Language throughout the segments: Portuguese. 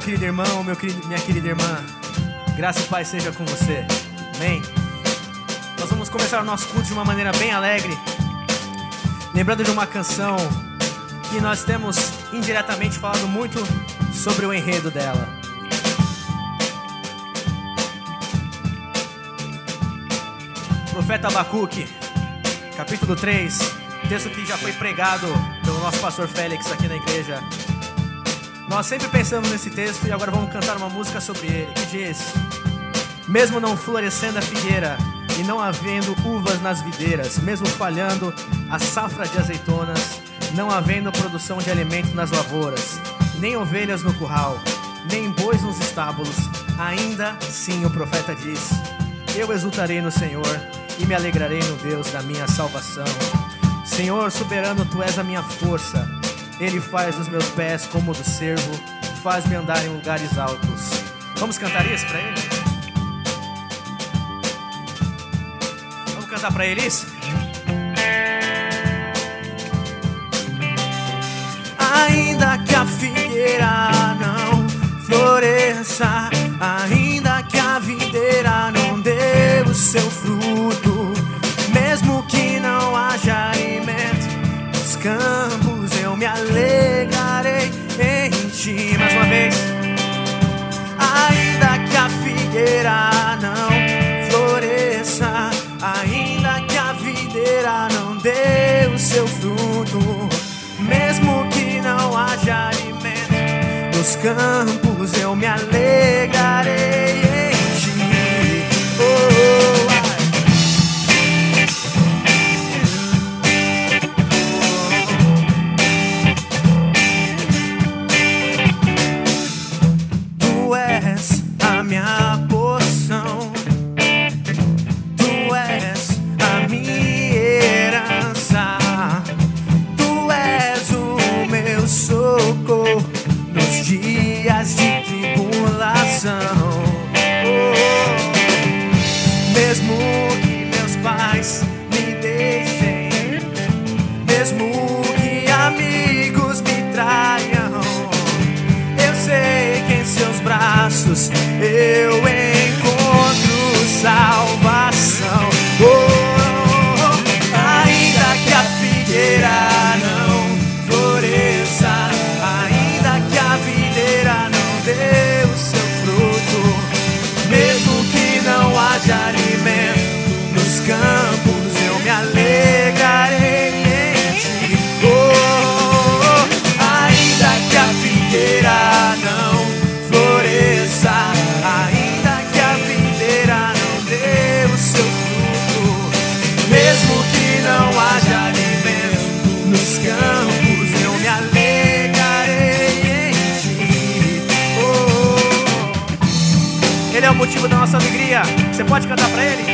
Meu querido irmão, meu querido, minha querida irmã. Graça e paz seja com você. Amém. Nós vamos começar o nosso culto de uma maneira bem alegre, lembrando de uma canção que nós temos indiretamente falado muito sobre o enredo dela. Profeta Abacuque, capítulo 3, texto que já foi pregado pelo nosso pastor Félix aqui na igreja. Nós sempre pensamos nesse texto e agora vamos cantar uma música sobre ele, que diz: Mesmo não florescendo a figueira e não havendo uvas nas videiras, mesmo falhando a safra de azeitonas, não havendo produção de alimento nas lavouras, nem ovelhas no curral, nem bois nos estábulos, ainda sim o profeta diz: Eu exultarei no Senhor e me alegrarei no Deus da minha salvação. Senhor soberano, tu és a minha força. Ele faz os meus pés como do cervo, faz-me andar em lugares altos. Vamos cantar isso para ele? Vamos cantar para ele isso? Ainda que a figueira não floresça, ainda que a videira não dê o seu fruto, mesmo que não haja alimento nos campos, alegrarei em ti. Mais uma vez. Ainda que a figueira não floresça, ainda que a videira não dê o seu fruto, mesmo que não haja alimento nos campos, eu me alegrarei pode cantar pra ele?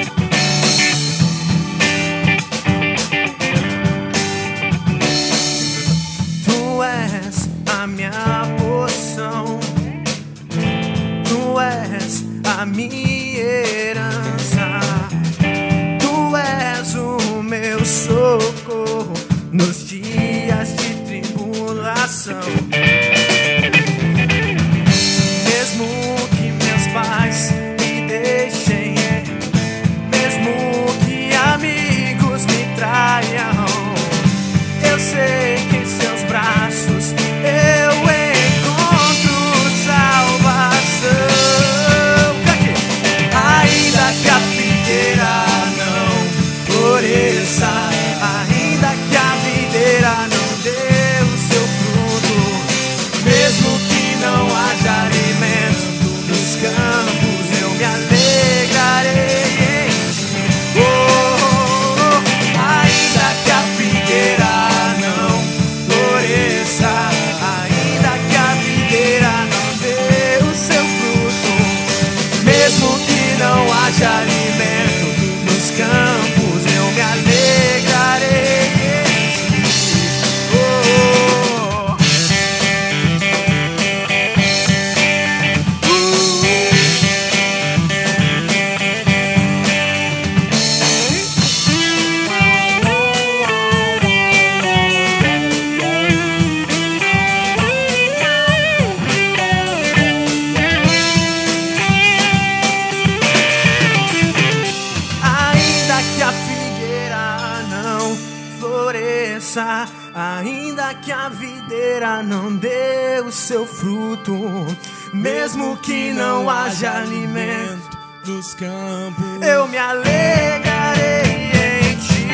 Seu fruto, mesmo que não haja alimento nos campos. eu me alegrarei em ti.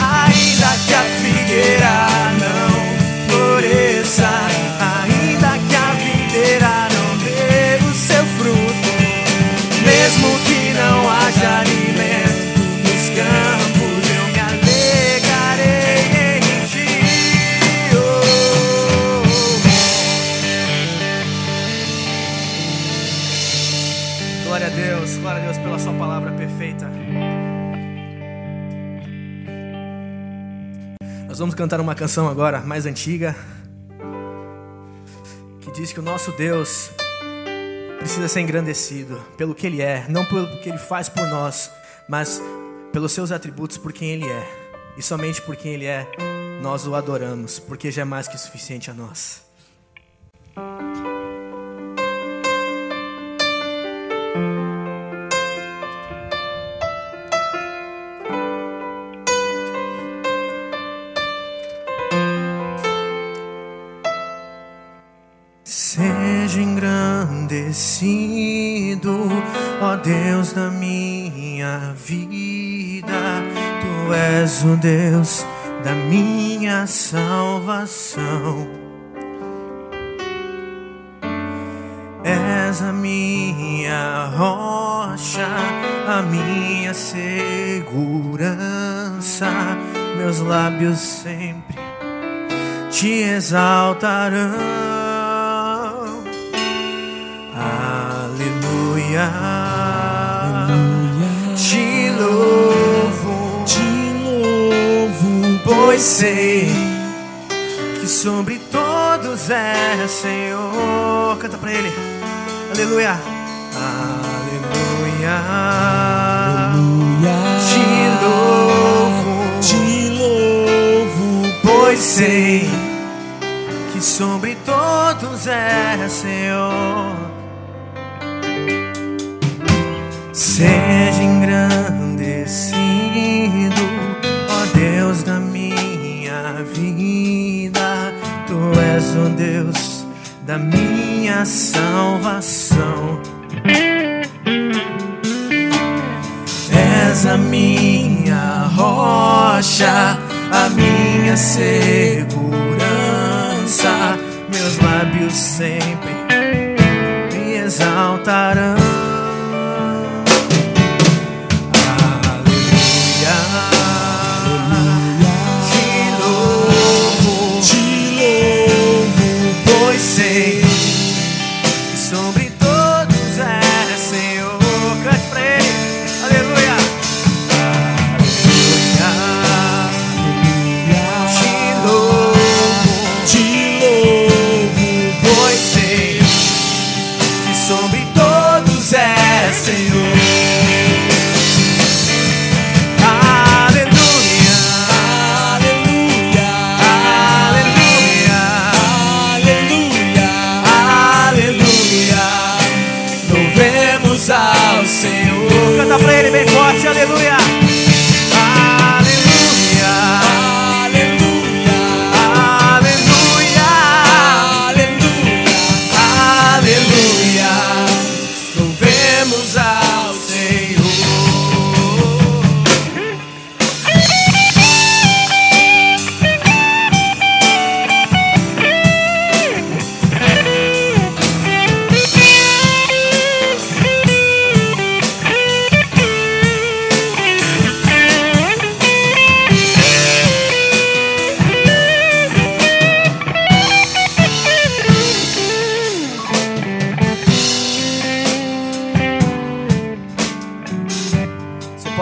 Ainda que a figueira vamos cantar uma canção agora, mais antiga, que diz que o nosso Deus precisa ser engrandecido pelo que Ele é, não pelo que Ele faz por nós, mas pelos seus atributos, por quem Ele é. E somente por quem Ele é, nós o adoramos, porque já é mais que suficiente a nós. Engrandecido, ó Deus da minha vida. Tu és o Deus da minha salvação. És a minha rocha, a minha segurança. Meus lábios sempre te exaltarão. Aleluia. Te louvo, Te louvo, pois sei que sobre todos é Senhor. Canta pra ele. Aleluia. Aleluia. Aleluia. Te louvo, Te louvo, pois sei que sobre todos é Senhor. Seja engrandecido, ó Deus da minha vida. Tu és o Deus da minha salvação. És a minha rocha, a minha segurança. Meus lábios sempre me exaltarão.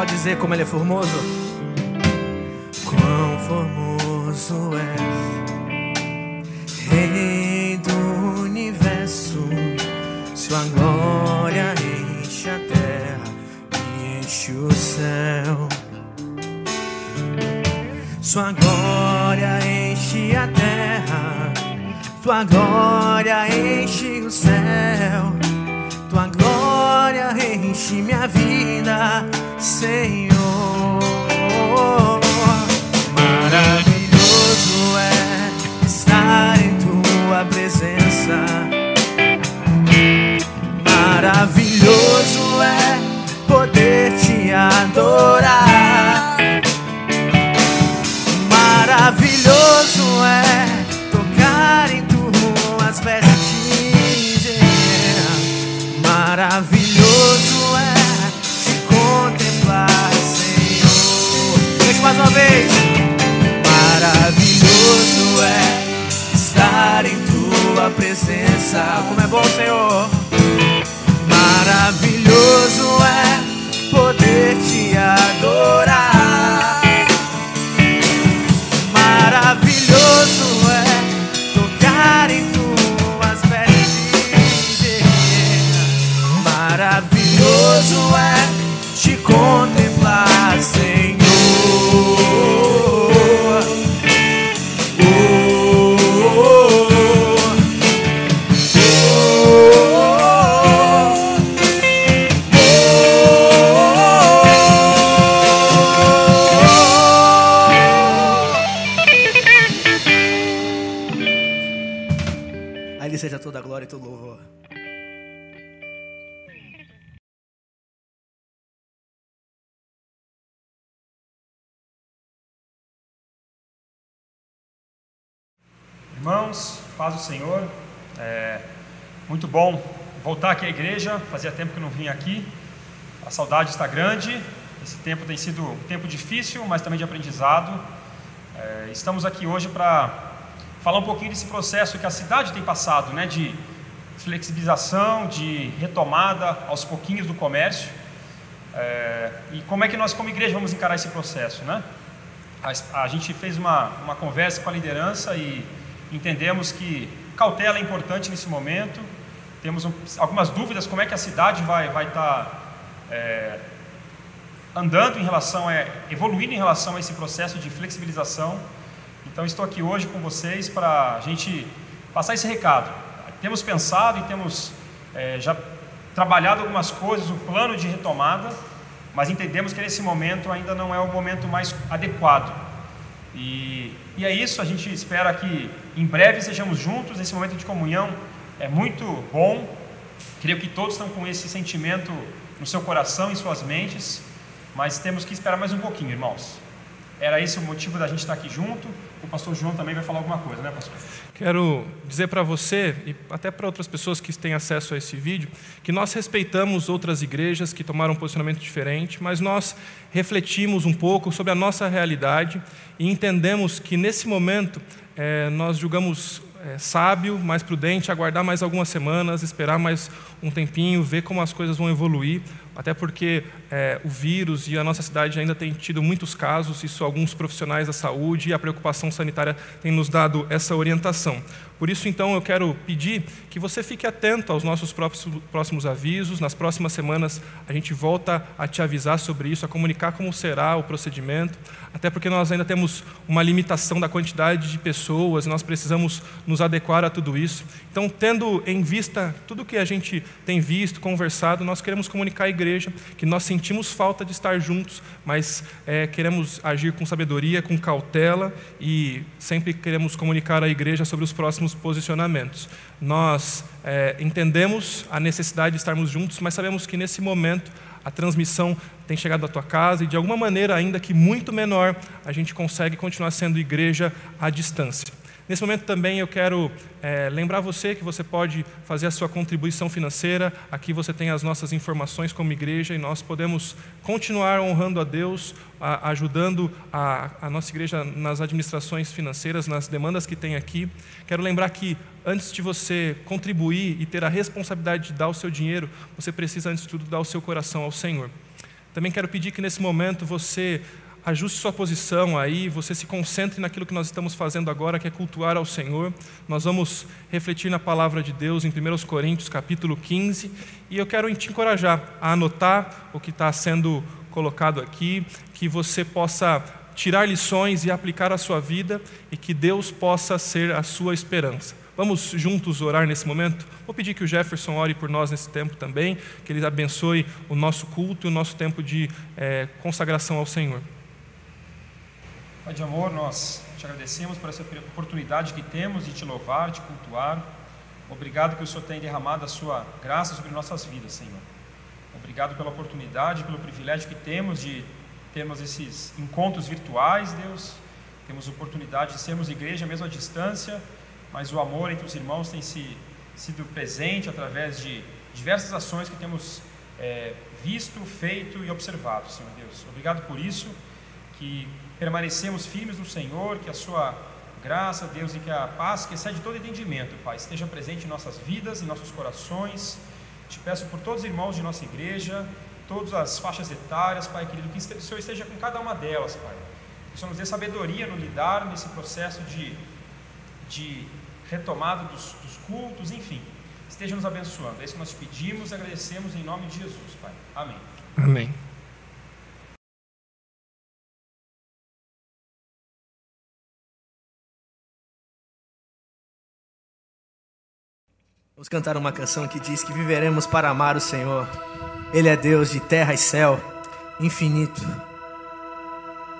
Pode dizer como ele é formoso? Quão formoso és, Rei do universo. Sua glória enche a terra e enche o céu. Sua glória enche a terra, tua glória enche o céu. Tua glória enche minha vida, Senhor. Maravilhoso é estar em tua presença. Maravilhoso é poder te adorar. Tua presença. Como é bom, Senhor. Maravilhoso é poder te adorar. Irmãos, paz do Senhor. É muito bom voltar aqui à igreja. Fazia tempo que não vinha aqui. A saudade está grande. Esse tempo tem sido um tempo difícil, mas também de aprendizado. É, estamos aqui hoje para falar um pouquinho desse processo que a cidade tem passado, né, de flexibilização, de retomada aos pouquinhos do comércio. É, e como é que nós, como igreja, vamos encarar esse processo, né? A, a gente fez uma, uma conversa com a liderança e entendemos que cautela é importante nesse momento. Temos um, algumas dúvidas como é que a cidade vai vai estar é, andando em relação a evoluindo em relação a esse processo de flexibilização. Então estou aqui hoje com vocês para a gente passar esse recado. Temos pensado e temos é, já trabalhado algumas coisas, o plano de retomada, mas entendemos que nesse momento ainda não é o momento mais adequado. E, e é isso, a gente espera que em breve sejamos juntos nesse momento de comunhão. É muito bom. Creio que todos estão com esse sentimento no seu coração em suas mentes, mas temos que esperar mais um pouquinho, irmãos. Era esse o motivo da gente estar aqui junto. O pastor João também vai falar alguma coisa, né, pastor? Quero dizer para você e até para outras pessoas que têm acesso a esse vídeo que nós respeitamos outras igrejas que tomaram um posicionamento diferente, mas nós refletimos um pouco sobre a nossa realidade e entendemos que nesse momento eh, nós julgamos eh, sábio, mais prudente, aguardar mais algumas semanas, esperar mais um tempinho, ver como as coisas vão evoluir, até porque eh, o vírus e a nossa cidade ainda tem tido muitos casos, isso alguns profissionais da saúde e a preocupação sanitária têm nos dado essa orientação. Por isso, então, eu quero pedir que você fique atento aos nossos próximos, avisos. Nas próximas semanas, a gente volta a te avisar sobre isso, a comunicar como será o procedimento, até porque nós ainda temos uma limitação da quantidade de pessoas, e nós precisamos nos adequar a tudo isso. Então, tendo em vista tudo que a gente tem visto, conversado, nós queremos comunicar à igreja que nós sentimos falta de estar juntos, mas é, queremos agir com sabedoria, com cautela e sempre queremos comunicar à igreja sobre os próximos posicionamentos. Nós é, entendemos a necessidade de estarmos juntos, mas sabemos que nesse momento a transmissão tem chegado à tua casa e de alguma maneira, ainda que muito menor, a gente consegue continuar sendo igreja à distância. Nesse momento também eu quero é, lembrar você que você pode fazer a sua contribuição financeira. Aqui você tem as nossas informações como igreja e nós podemos continuar honrando a Deus, a, ajudando a, a nossa igreja nas administrações financeiras, nas demandas que tem aqui. Quero lembrar que antes de você contribuir e ter a responsabilidade de dar o seu dinheiro, você precisa, antes de tudo, dar o seu coração ao Senhor. Também quero pedir que nesse momento você ajuste sua posição aí, você se concentre naquilo que nós estamos fazendo agora, que é cultuar ao Senhor. Nós vamos refletir na palavra de Deus em 1 Coríntios, capítulo 15, e eu quero te encorajar a anotar o que está sendo colocado aqui, que você possa tirar lições e aplicar à sua vida e que Deus possa ser a sua esperança. Vamos juntos orar nesse momento? Vou pedir que o Jefferson ore por nós nesse tempo também, que ele abençoe o nosso culto e o nosso tempo de é, consagração ao Senhor. Pai de amor, nós te agradecemos por essa oportunidade que temos de te louvar, de cultuar. Obrigado que o Senhor tem derramado a sua graça sobre nossas vidas, Senhor. Obrigado pela oportunidade, pelo privilégio que temos de termos esses encontros virtuais, Deus. Temos oportunidade de sermos igreja mesmo à distância, mas o amor entre os irmãos tem se, sido presente através de diversas ações que temos é, visto, feito e observado, Senhor Deus. Obrigado por isso, que permanecemos firmes no Senhor, que a Sua graça, Deus, e que a paz que excede todo entendimento, Pai, esteja presente em nossas vidas, em nossos corações. Te peço por todos os irmãos de nossa igreja, todas as faixas etárias, Pai querido, que o Senhor esteja com cada uma delas, Pai. Que o Senhor nos dê sabedoria no lidar nesse processo de, de retomada dos, dos cultos, enfim. Esteja nos abençoando. É isso que nós te pedimos e agradecemos em nome de Jesus, Pai. Amém. Amém. Vamos cantar uma canção que diz que viveremos para amar o Senhor. Ele é Deus de terra e céu, infinito.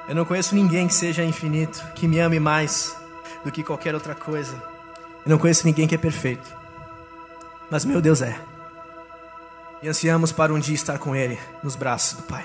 Eu não conheço ninguém que seja infinito, que me ame mais do que qualquer outra coisa. Eu não conheço ninguém que é perfeito. Mas meu Deus é. E ansiamos para um dia estar com Ele nos braços do Pai.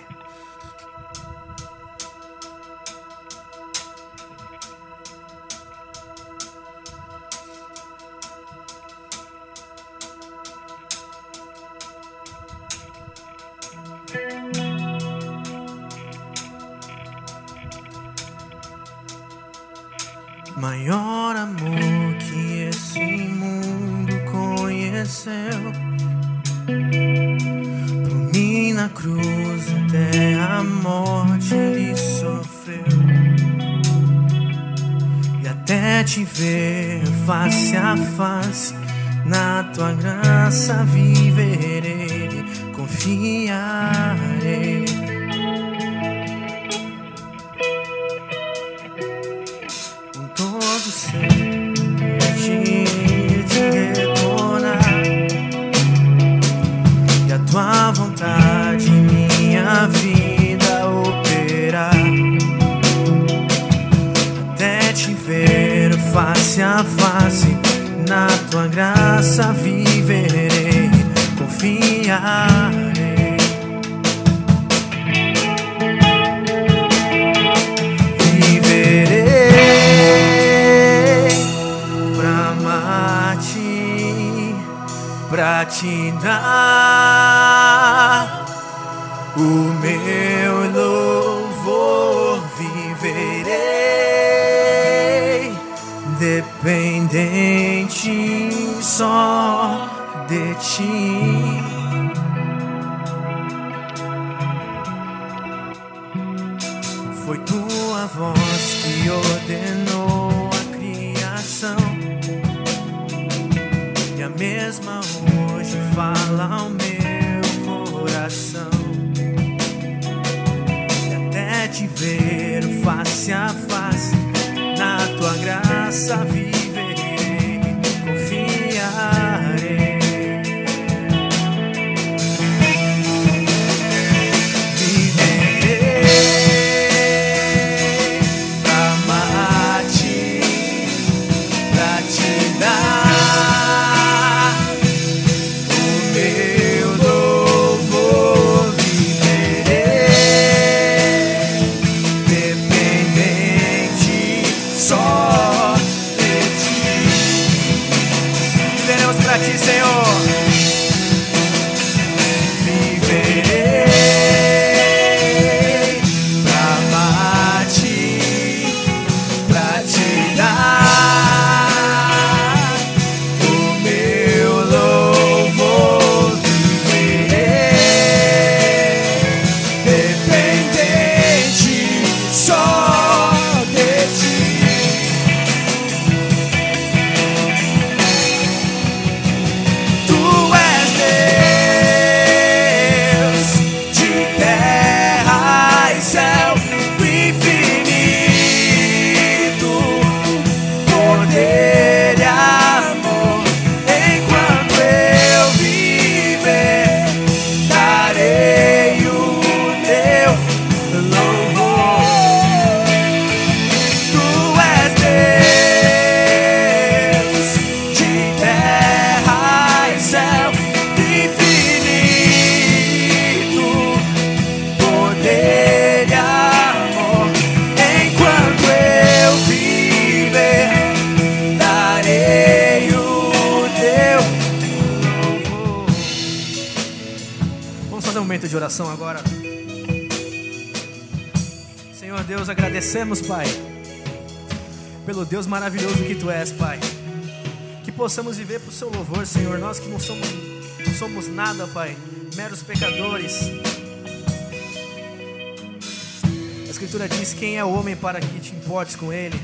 Homem para que te importes com ele?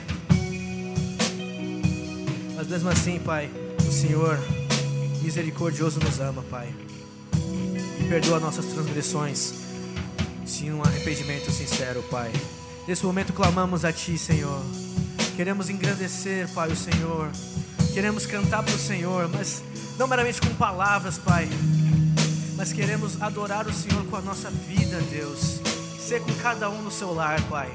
Mas mesmo assim, Pai, o Senhor misericordioso nos ama, Pai. E perdoa nossas transgressões. Sim, um arrependimento sincero, Pai. Nesse momento clamamos a Ti, Senhor. Queremos engrandecer, Pai, o Senhor. Queremos cantar para o Senhor, mas não meramente com palavras, Pai. Mas queremos adorar o Senhor com a nossa vida, Deus. Ser com cada um no seu lar, Pai.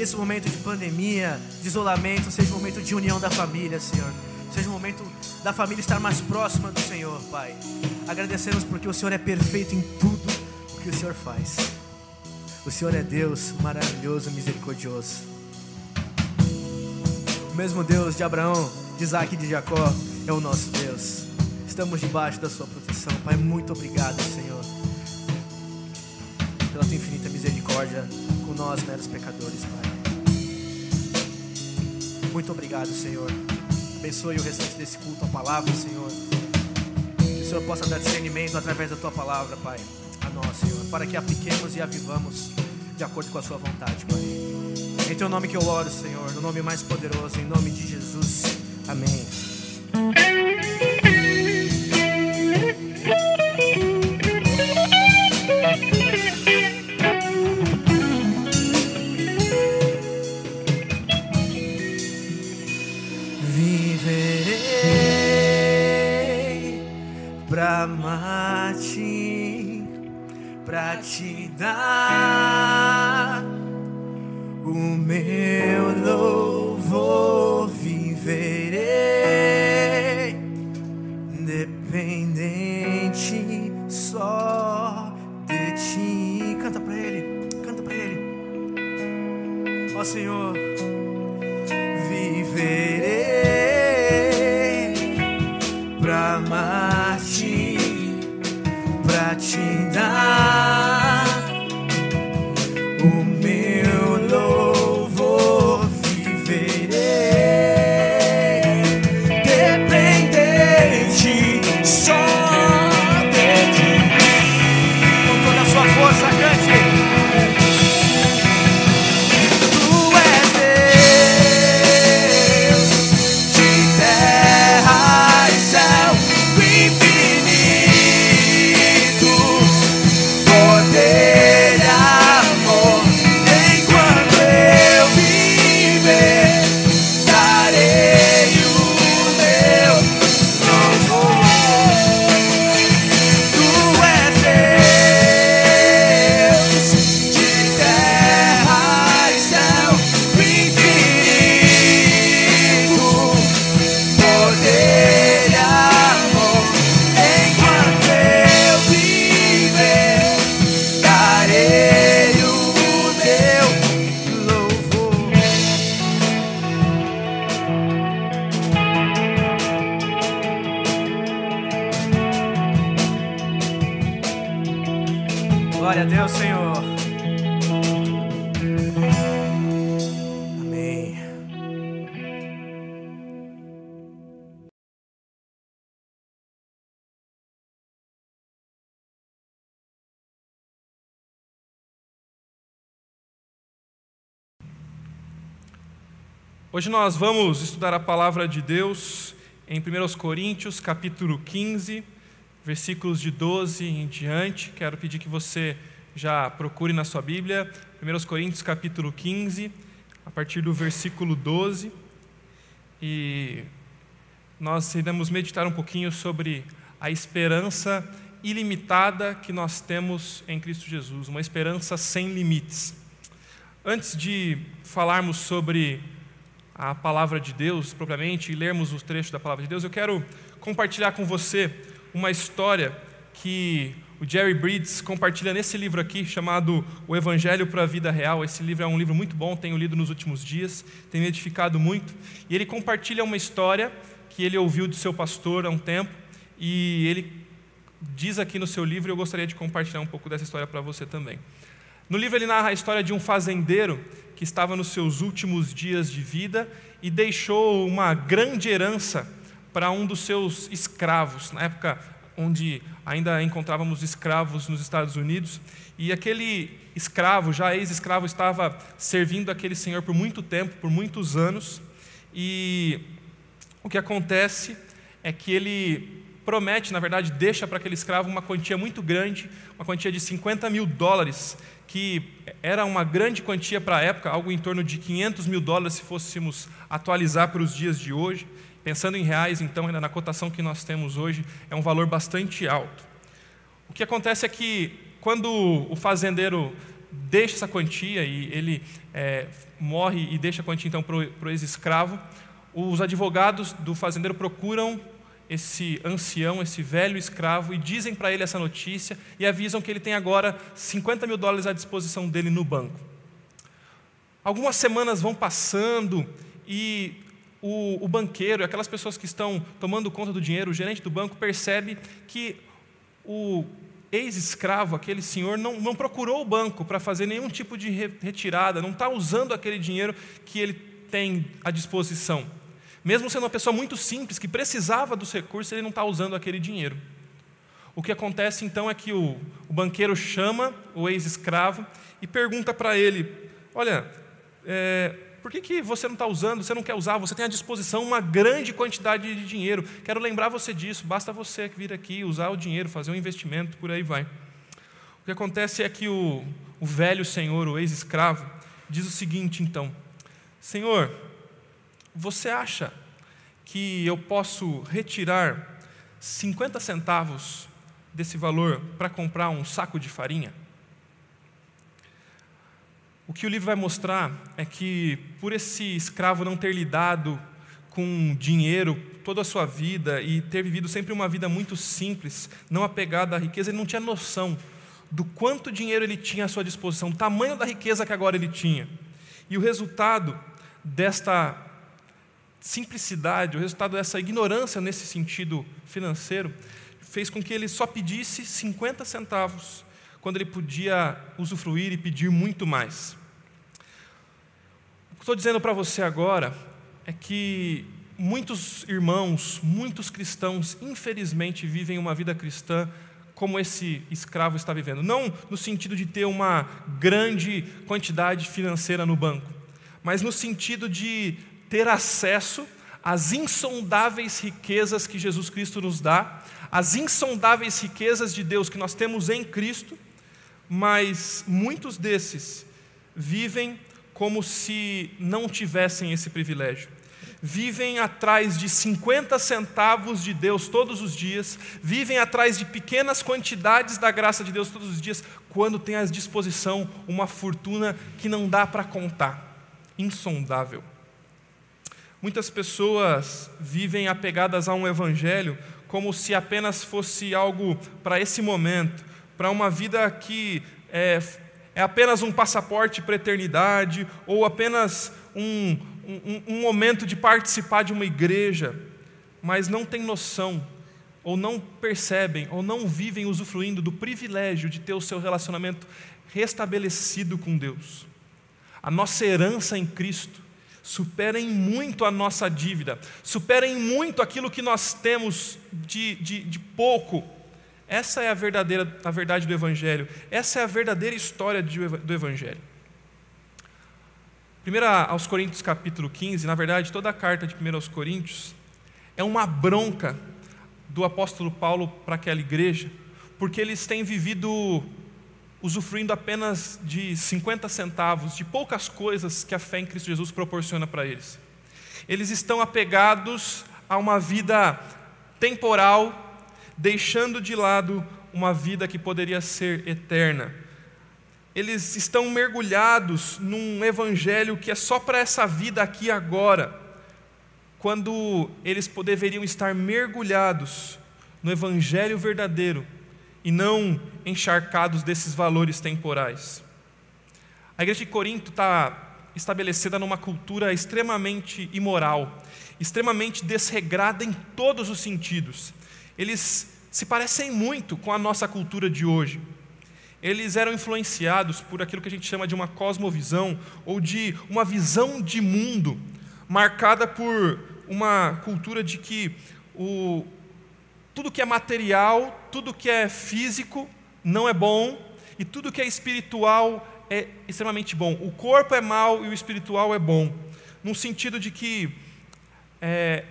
Que esse momento de pandemia, de isolamento, seja um momento de união da família, Senhor. Seja um momento da família estar mais próxima do Senhor, Pai. Agradecemos porque o Senhor é perfeito em tudo o que o Senhor faz. O Senhor é Deus maravilhoso, misericordioso. O mesmo Deus de Abraão, de Isaac e de Jacó é o nosso Deus. Estamos debaixo da Sua proteção, Pai. Muito obrigado, Senhor, pela Tua infinita misericórdia nós, meros pecadores, Pai. Muito obrigado, Senhor. Abençoe o restante desse culto à palavra, Senhor. Que o Senhor possa dar discernimento através da tua palavra, Pai, a nós, Senhor, para que apliquemos e avivamos de acordo com a sua vontade, Pai. Em teu nome que eu oro, Senhor, no nome mais poderoso, em nome de Jesus. Amém. Hoje nós vamos estudar a palavra de Deus em 1 Coríntios, capítulo 15, versículos de 12 em diante. Quero pedir que você já procure na sua Bíblia, 1 Coríntios, capítulo 15, a partir do versículo 12. E nós iremos meditar um pouquinho sobre a esperança ilimitada que nós temos em Cristo Jesus, uma esperança sem limites. Antes de falarmos sobre a palavra de Deus propriamente e lermos os trechos da palavra de Deus, eu quero compartilhar com você uma história que o Jerry Bridges compartilha nesse livro aqui, chamado O Evangelho para a Vida Real. Esse livro é um livro muito bom, tenho lido nos últimos dias, tem me edificado muito. E ele compartilha uma história que ele ouviu do seu pastor há um tempo, e ele diz aqui no seu livro eu gostaria de compartilhar um pouco dessa história para você também. No livro ele narra a história de um fazendeiro que estava nos seus últimos dias de vida e deixou uma grande herança para um dos seus escravos, na época onde ainda encontrávamos escravos nos Estados Unidos, e aquele escravo, já ex-escravo, estava servindo aquele senhor por muito tempo, por muitos anos, e o que acontece é que ele promete, na verdade, deixa para aquele escravo uma quantia muito grande, uma quantia de 50 mil dólares, que era uma grande quantia para a época, algo em torno de 500 mil dólares se fôssemos atualizar para os dias de hoje. Pensando em reais, então, ainda na cotação que nós temos hoje, é um valor bastante alto. O que acontece é que, quando o fazendeiro deixa essa quantia e ele é, morre e deixa a quantia então para o ex-escravo, os advogados do fazendeiro procuram esse ancião, esse velho escravo, e dizem para ele essa notícia e avisam que ele tem agora 50 mil dólares à disposição dele no banco. Algumas semanas vão passando e o, o banqueiro, aquelas pessoas que estão tomando conta do dinheiro, o gerente do banco, percebe que o ex-escravo, aquele senhor, não, não procurou o banco para fazer nenhum tipo de retirada, não está usando aquele dinheiro que ele tem à disposição. Mesmo sendo uma pessoa muito simples, que precisava dos recursos, ele não está usando aquele dinheiro. O que acontece então é que o, o banqueiro chama o ex-escravo e pergunta para ele: Olha, é, por que, que você não está usando, você não quer usar, você tem à disposição uma grande quantidade de dinheiro. Quero lembrar você disso, basta você vir aqui, usar o dinheiro, fazer um investimento, por aí vai. O que acontece é que o, o velho senhor, o ex-escravo, diz o seguinte então: Senhor, você acha que eu posso retirar 50 centavos desse valor para comprar um saco de farinha? O que o livro vai mostrar é que, por esse escravo não ter lidado com dinheiro toda a sua vida e ter vivido sempre uma vida muito simples, não apegada à riqueza, ele não tinha noção do quanto dinheiro ele tinha à sua disposição, do tamanho da riqueza que agora ele tinha. E o resultado desta simplicidade, o resultado dessa ignorância nesse sentido financeiro, fez com que ele só pedisse 50 centavos quando ele podia usufruir e pedir muito mais que estou dizendo para você agora é que muitos irmãos, muitos cristãos, infelizmente, vivem uma vida cristã como esse escravo está vivendo. Não no sentido de ter uma grande quantidade financeira no banco, mas no sentido de ter acesso às insondáveis riquezas que Jesus Cristo nos dá, as insondáveis riquezas de Deus que nós temos em Cristo, mas muitos desses vivem como se não tivessem esse privilégio. Vivem atrás de 50 centavos de Deus todos os dias, vivem atrás de pequenas quantidades da graça de Deus todos os dias, quando tem à disposição uma fortuna que não dá para contar, insondável. Muitas pessoas vivem apegadas a um evangelho como se apenas fosse algo para esse momento, para uma vida que é, é apenas um passaporte para a eternidade, ou apenas um, um, um momento de participar de uma igreja, mas não tem noção, ou não percebem, ou não vivem usufruindo do privilégio de ter o seu relacionamento restabelecido com Deus. A nossa herança em Cristo supera em muito a nossa dívida, supera em muito aquilo que nós temos de, de, de pouco essa é a verdadeira a verdade do Evangelho. Essa é a verdadeira história do Evangelho. 1 aos Coríntios capítulo 15, na verdade, toda a carta de 1 aos Coríntios é uma bronca do apóstolo Paulo para aquela igreja, porque eles têm vivido usufruindo apenas de 50 centavos, de poucas coisas que a fé em Cristo Jesus proporciona para eles. Eles estão apegados a uma vida temporal deixando de lado uma vida que poderia ser eterna. Eles estão mergulhados num evangelho que é só para essa vida aqui e agora, quando eles deveriam estar mergulhados no evangelho verdadeiro e não encharcados desses valores temporais. A igreja de Corinto está estabelecida numa cultura extremamente imoral, extremamente desregrada em todos os sentidos. Eles se parecem muito com a nossa cultura de hoje. Eles eram influenciados por aquilo que a gente chama de uma cosmovisão ou de uma visão de mundo marcada por uma cultura de que o, tudo que é material, tudo que é físico não é bom e tudo que é espiritual é extremamente bom. O corpo é mal e o espiritual é bom, no sentido de que é,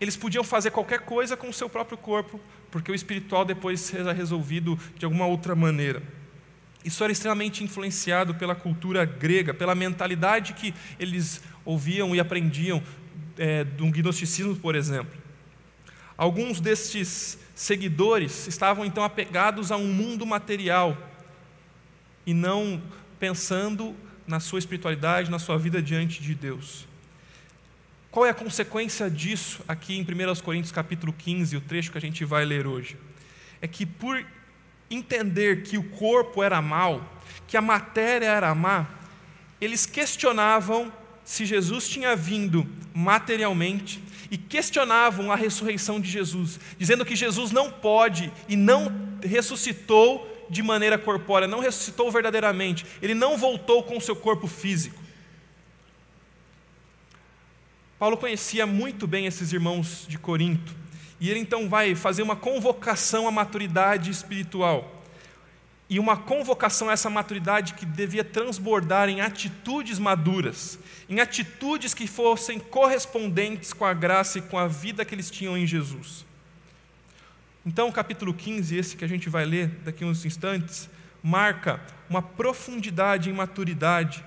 eles podiam fazer qualquer coisa com o seu próprio corpo, porque o espiritual depois seja resolvido de alguma outra maneira. Isso era extremamente influenciado pela cultura grega, pela mentalidade que eles ouviam e aprendiam é, do gnosticismo, por exemplo. Alguns destes seguidores estavam então apegados a um mundo material e não pensando na sua espiritualidade, na sua vida diante de Deus. Qual é a consequência disso aqui em 1 Coríntios capítulo 15, o trecho que a gente vai ler hoje? É que por entender que o corpo era mal, que a matéria era má, eles questionavam se Jesus tinha vindo materialmente e questionavam a ressurreição de Jesus, dizendo que Jesus não pode e não ressuscitou de maneira corpórea, não ressuscitou verdadeiramente, ele não voltou com o seu corpo físico. Paulo conhecia muito bem esses irmãos de Corinto, e ele então vai fazer uma convocação à maturidade espiritual. E uma convocação a essa maturidade que devia transbordar em atitudes maduras, em atitudes que fossem correspondentes com a graça e com a vida que eles tinham em Jesus. Então, o capítulo 15, esse que a gente vai ler daqui a uns instantes, marca uma profundidade em maturidade,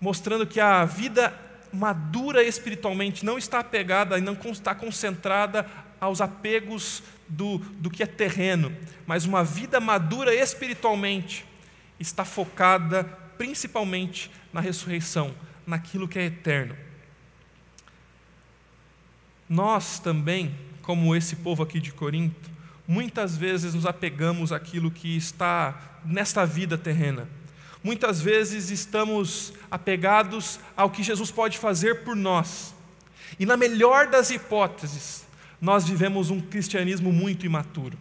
mostrando que a vida madura espiritualmente não está apegada e não está concentrada aos apegos do, do que é terreno, mas uma vida madura espiritualmente está focada principalmente na ressurreição, naquilo que é eterno. Nós também, como esse povo aqui de Corinto, muitas vezes nos apegamos àquilo que está nesta vida terrena Muitas vezes estamos apegados ao que Jesus pode fazer por nós. E na melhor das hipóteses, nós vivemos um cristianismo muito imaturo.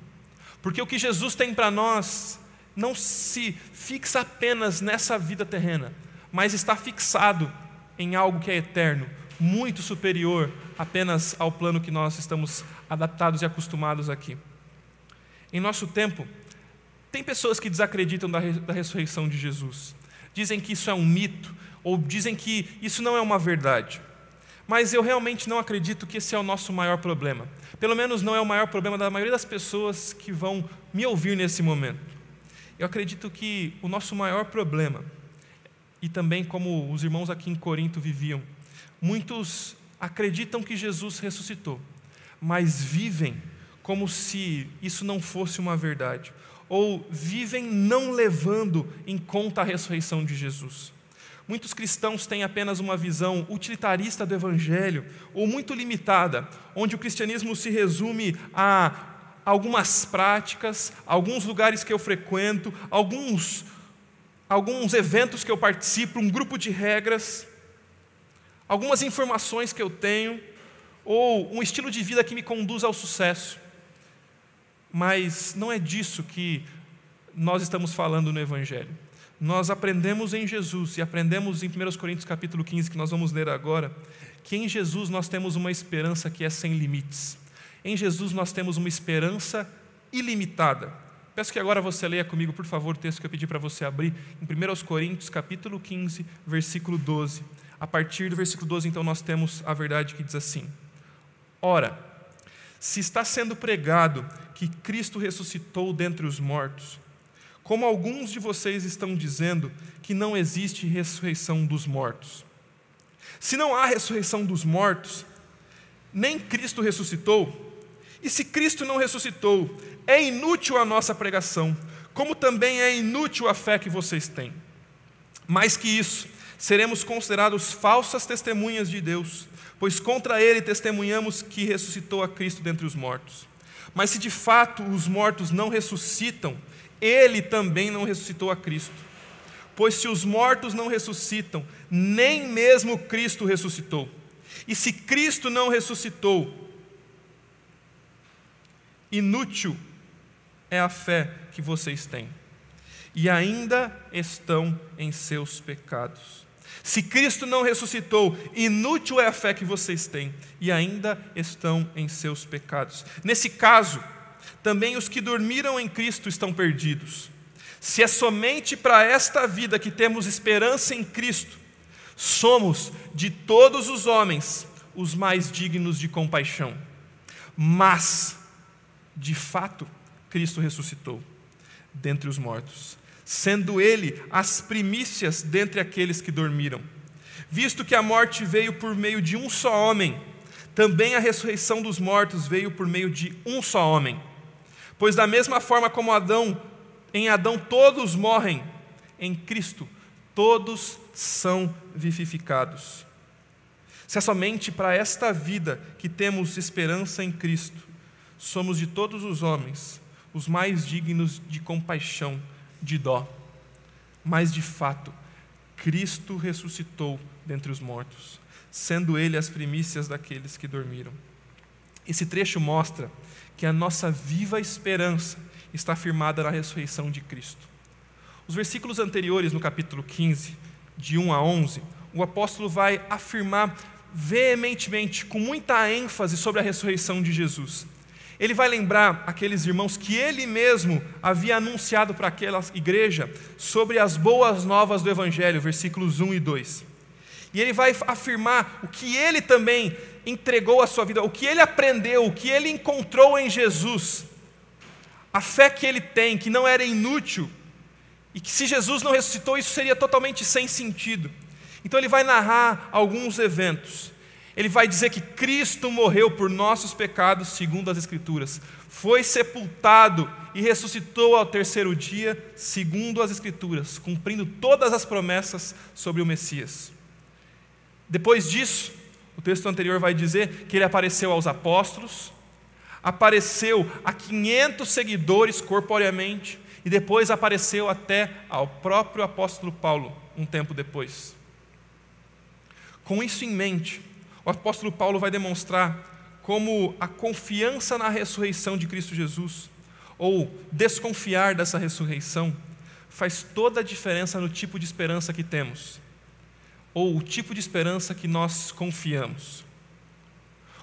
Porque o que Jesus tem para nós não se fixa apenas nessa vida terrena, mas está fixado em algo que é eterno, muito superior apenas ao plano que nós estamos adaptados e acostumados aqui. Em nosso tempo, tem pessoas que desacreditam da, da ressurreição de Jesus, dizem que isso é um mito, ou dizem que isso não é uma verdade. Mas eu realmente não acredito que esse é o nosso maior problema. Pelo menos não é o maior problema da maioria das pessoas que vão me ouvir nesse momento. Eu acredito que o nosso maior problema, e também como os irmãos aqui em Corinto viviam, muitos acreditam que Jesus ressuscitou, mas vivem como se isso não fosse uma verdade, ou vivem não levando em conta a ressurreição de Jesus. Muitos cristãos têm apenas uma visão utilitarista do Evangelho, ou muito limitada, onde o cristianismo se resume a algumas práticas, alguns lugares que eu frequento, alguns, alguns eventos que eu participo, um grupo de regras, algumas informações que eu tenho, ou um estilo de vida que me conduz ao sucesso. Mas não é disso que nós estamos falando no Evangelho. Nós aprendemos em Jesus e aprendemos em 1 Coríntios capítulo 15, que nós vamos ler agora, que em Jesus nós temos uma esperança que é sem limites. Em Jesus nós temos uma esperança ilimitada. Peço que agora você leia comigo, por favor, o texto que eu pedi para você abrir, em 1 Coríntios capítulo 15, versículo 12. A partir do versículo 12, então, nós temos a verdade que diz assim: Ora, se está sendo pregado que Cristo ressuscitou dentre os mortos, como alguns de vocês estão dizendo que não existe ressurreição dos mortos. Se não há ressurreição dos mortos, nem Cristo ressuscitou, e se Cristo não ressuscitou, é inútil a nossa pregação, como também é inútil a fé que vocês têm. Mais que isso, seremos considerados falsas testemunhas de Deus, pois contra ele testemunhamos que ressuscitou a Cristo dentre os mortos. Mas se de fato os mortos não ressuscitam, ele também não ressuscitou a Cristo. Pois se os mortos não ressuscitam, nem mesmo Cristo ressuscitou. E se Cristo não ressuscitou, inútil é a fé que vocês têm, e ainda estão em seus pecados. Se Cristo não ressuscitou, inútil é a fé que vocês têm, e ainda estão em seus pecados. Nesse caso, também os que dormiram em Cristo estão perdidos. Se é somente para esta vida que temos esperança em Cristo, somos de todos os homens os mais dignos de compaixão. Mas, de fato, Cristo ressuscitou dentre os mortos, sendo Ele as primícias dentre aqueles que dormiram. Visto que a morte veio por meio de um só homem, também a ressurreição dos mortos veio por meio de um só homem. Pois da mesma forma como Adão, em Adão todos morrem, em Cristo todos são vivificados. Se é somente para esta vida que temos esperança em Cristo, somos de todos os homens os mais dignos de compaixão, de dó. Mas de fato, Cristo ressuscitou dentre os mortos, sendo Ele as primícias daqueles que dormiram. Esse trecho mostra que a nossa viva esperança está firmada na ressurreição de Cristo. Os versículos anteriores, no capítulo 15, de 1 a 11, o apóstolo vai afirmar veementemente, com muita ênfase, sobre a ressurreição de Jesus. Ele vai lembrar aqueles irmãos que ele mesmo havia anunciado para aquela igreja sobre as boas novas do Evangelho, versículos 1 e 2. E ele vai afirmar o que ele também entregou à sua vida, o que ele aprendeu, o que ele encontrou em Jesus. A fé que ele tem, que não era inútil, e que se Jesus não ressuscitou, isso seria totalmente sem sentido. Então ele vai narrar alguns eventos. Ele vai dizer que Cristo morreu por nossos pecados, segundo as Escrituras, foi sepultado e ressuscitou ao terceiro dia, segundo as Escrituras, cumprindo todas as promessas sobre o Messias. Depois disso, texto anterior vai dizer que ele apareceu aos apóstolos, apareceu a 500 seguidores corporeamente, e depois apareceu até ao próprio apóstolo Paulo, um tempo depois. Com isso em mente, o apóstolo Paulo vai demonstrar como a confiança na ressurreição de Cristo Jesus, ou desconfiar dessa ressurreição, faz toda a diferença no tipo de esperança que temos, ou o tipo de esperança que nós confiamos.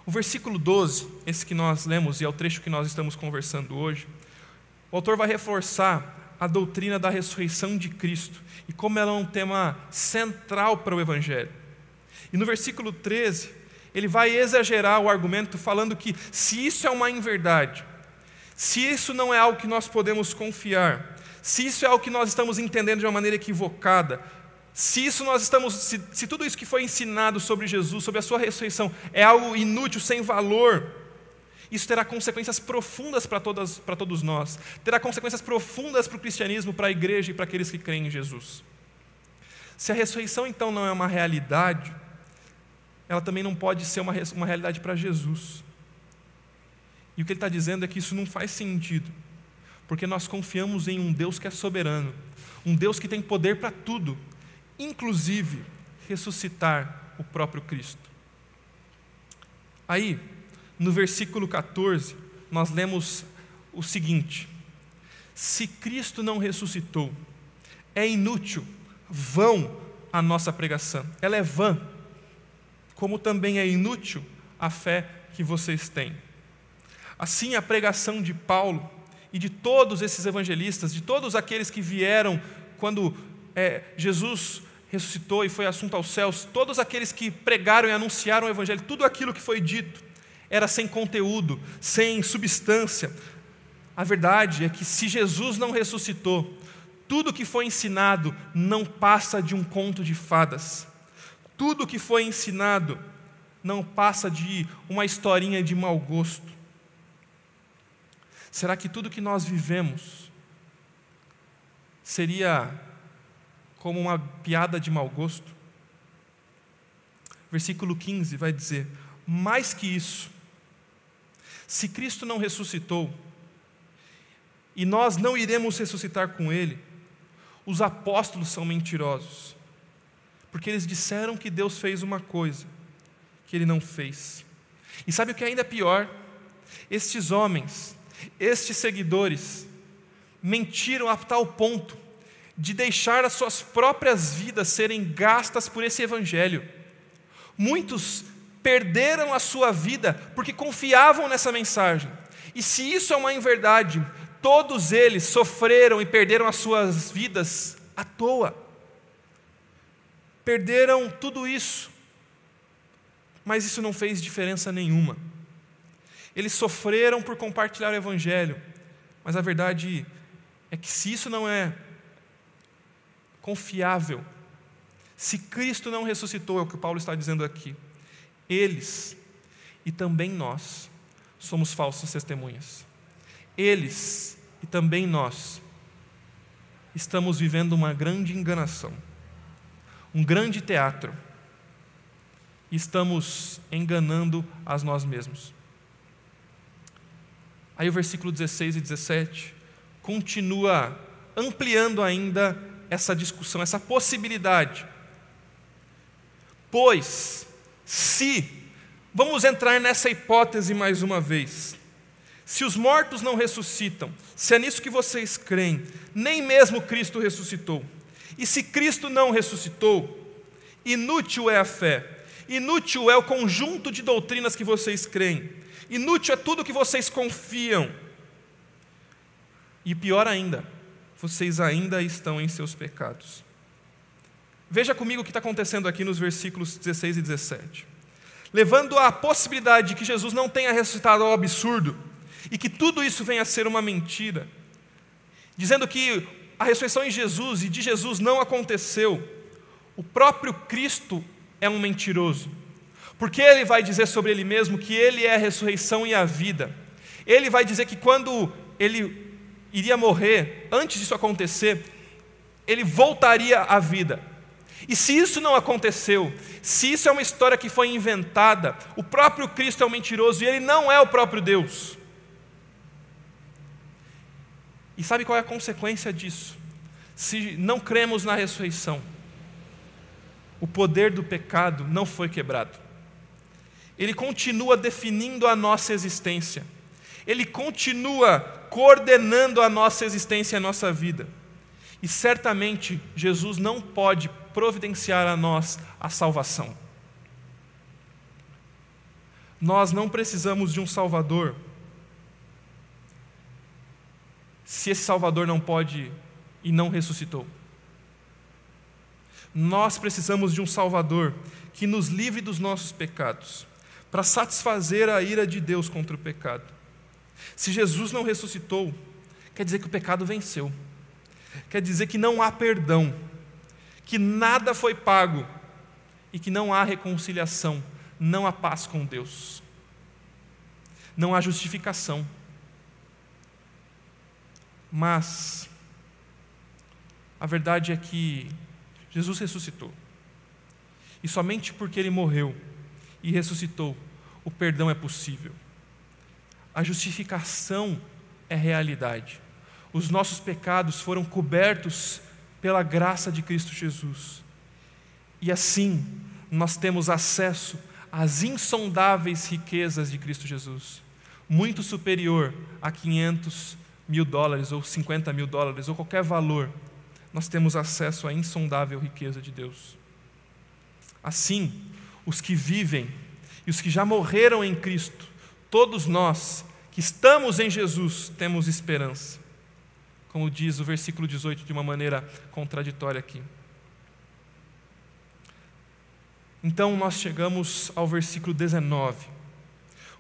O versículo 12, esse que nós lemos e é o trecho que nós estamos conversando hoje, o autor vai reforçar a doutrina da ressurreição de Cristo e como ela é um tema central para o Evangelho. E no versículo 13, ele vai exagerar o argumento falando que se isso é uma inverdade, se isso não é algo que nós podemos confiar, se isso é algo que nós estamos entendendo de uma maneira equivocada, se isso nós estamos, se, se tudo isso que foi ensinado sobre Jesus, sobre a sua ressurreição, é algo inútil, sem valor, isso terá consequências profundas para, para todos nós, terá consequências profundas para o cristianismo, para a igreja e para aqueles que creem em Jesus. Se a ressurreição então não é uma realidade, ela também não pode ser uma, uma realidade para Jesus. E o que ele está dizendo é que isso não faz sentido, porque nós confiamos em um Deus que é soberano, um Deus que tem poder para tudo, inclusive ressuscitar o próprio Cristo. Aí, no versículo 14, nós lemos o seguinte: Se Cristo não ressuscitou, é inútil, vão a nossa pregação, ela é vã como também é inútil a fé que vocês têm. Assim, a pregação de Paulo e de todos esses evangelistas, de todos aqueles que vieram quando é, Jesus ressuscitou e foi assunto aos céus, todos aqueles que pregaram e anunciaram o Evangelho, tudo aquilo que foi dito era sem conteúdo, sem substância. A verdade é que se Jesus não ressuscitou, tudo que foi ensinado não passa de um conto de fadas tudo que foi ensinado não passa de uma historinha de mau gosto? Será que tudo que nós vivemos seria como uma piada de mau gosto? Versículo 15 vai dizer: Mais que isso, se Cristo não ressuscitou, e nós não iremos ressuscitar com Ele, os apóstolos são mentirosos porque eles disseram que Deus fez uma coisa que ele não fez. E sabe o que é ainda pior? Estes homens, Estes seguidores mentiram a tal ponto de deixar as suas próprias vidas serem gastas por esse evangelho. Muitos perderam a sua vida porque confiavam nessa mensagem. E se isso é uma inverdade, todos eles sofreram e perderam as suas vidas à toa. Perderam tudo isso. Mas isso não fez diferença nenhuma. Eles sofreram por compartilhar o Evangelho, mas a verdade é que se isso não é confiável, se Cristo não ressuscitou, é o que Paulo está dizendo aqui, eles e também nós somos falsas testemunhas. Eles e também nós estamos vivendo uma grande enganação, um grande teatro, e estamos enganando a nós mesmos. Aí o versículo 16 e 17 continua ampliando ainda essa discussão, essa possibilidade. Pois, se, vamos entrar nessa hipótese mais uma vez, se os mortos não ressuscitam, se é nisso que vocês creem, nem mesmo Cristo ressuscitou, e se Cristo não ressuscitou, inútil é a fé, inútil é o conjunto de doutrinas que vocês creem, inútil é tudo que vocês confiam. E pior ainda, vocês ainda estão em seus pecados. Veja comigo o que está acontecendo aqui nos versículos 16 e 17. Levando a possibilidade de que Jesus não tenha ressuscitado ao absurdo e que tudo isso venha a ser uma mentira, dizendo que a ressurreição em Jesus e de Jesus não aconteceu, o próprio Cristo é um mentiroso, porque ele vai dizer sobre ele mesmo que ele é a ressurreição e a vida. Ele vai dizer que quando ele iria morrer, antes disso acontecer, ele voltaria à vida. E se isso não aconteceu, se isso é uma história que foi inventada, o próprio Cristo é um mentiroso e ele não é o próprio Deus. E sabe qual é a consequência disso? Se não cremos na ressurreição, o poder do pecado não foi quebrado. Ele continua definindo a nossa existência. Ele continua coordenando a nossa existência e a nossa vida. E certamente Jesus não pode providenciar a nós a salvação. Nós não precisamos de um Salvador se esse Salvador não pode e não ressuscitou. Nós precisamos de um Salvador que nos livre dos nossos pecados, para satisfazer a ira de Deus contra o pecado. Se Jesus não ressuscitou, quer dizer que o pecado venceu, quer dizer que não há perdão, que nada foi pago e que não há reconciliação, não há paz com Deus, não há justificação. Mas a verdade é que Jesus ressuscitou. E somente porque ele morreu e ressuscitou, o perdão é possível. A justificação é realidade. Os nossos pecados foram cobertos pela graça de Cristo Jesus. E assim, nós temos acesso às insondáveis riquezas de Cristo Jesus, muito superior a 500 mil dólares, ou 50 mil dólares, ou qualquer valor. Nós temos acesso à insondável riqueza de Deus. Assim, os que vivem e os que já morreram em Cristo todos nós que estamos em Jesus temos esperança. Como diz o versículo 18 de uma maneira contraditória aqui. Então nós chegamos ao versículo 19,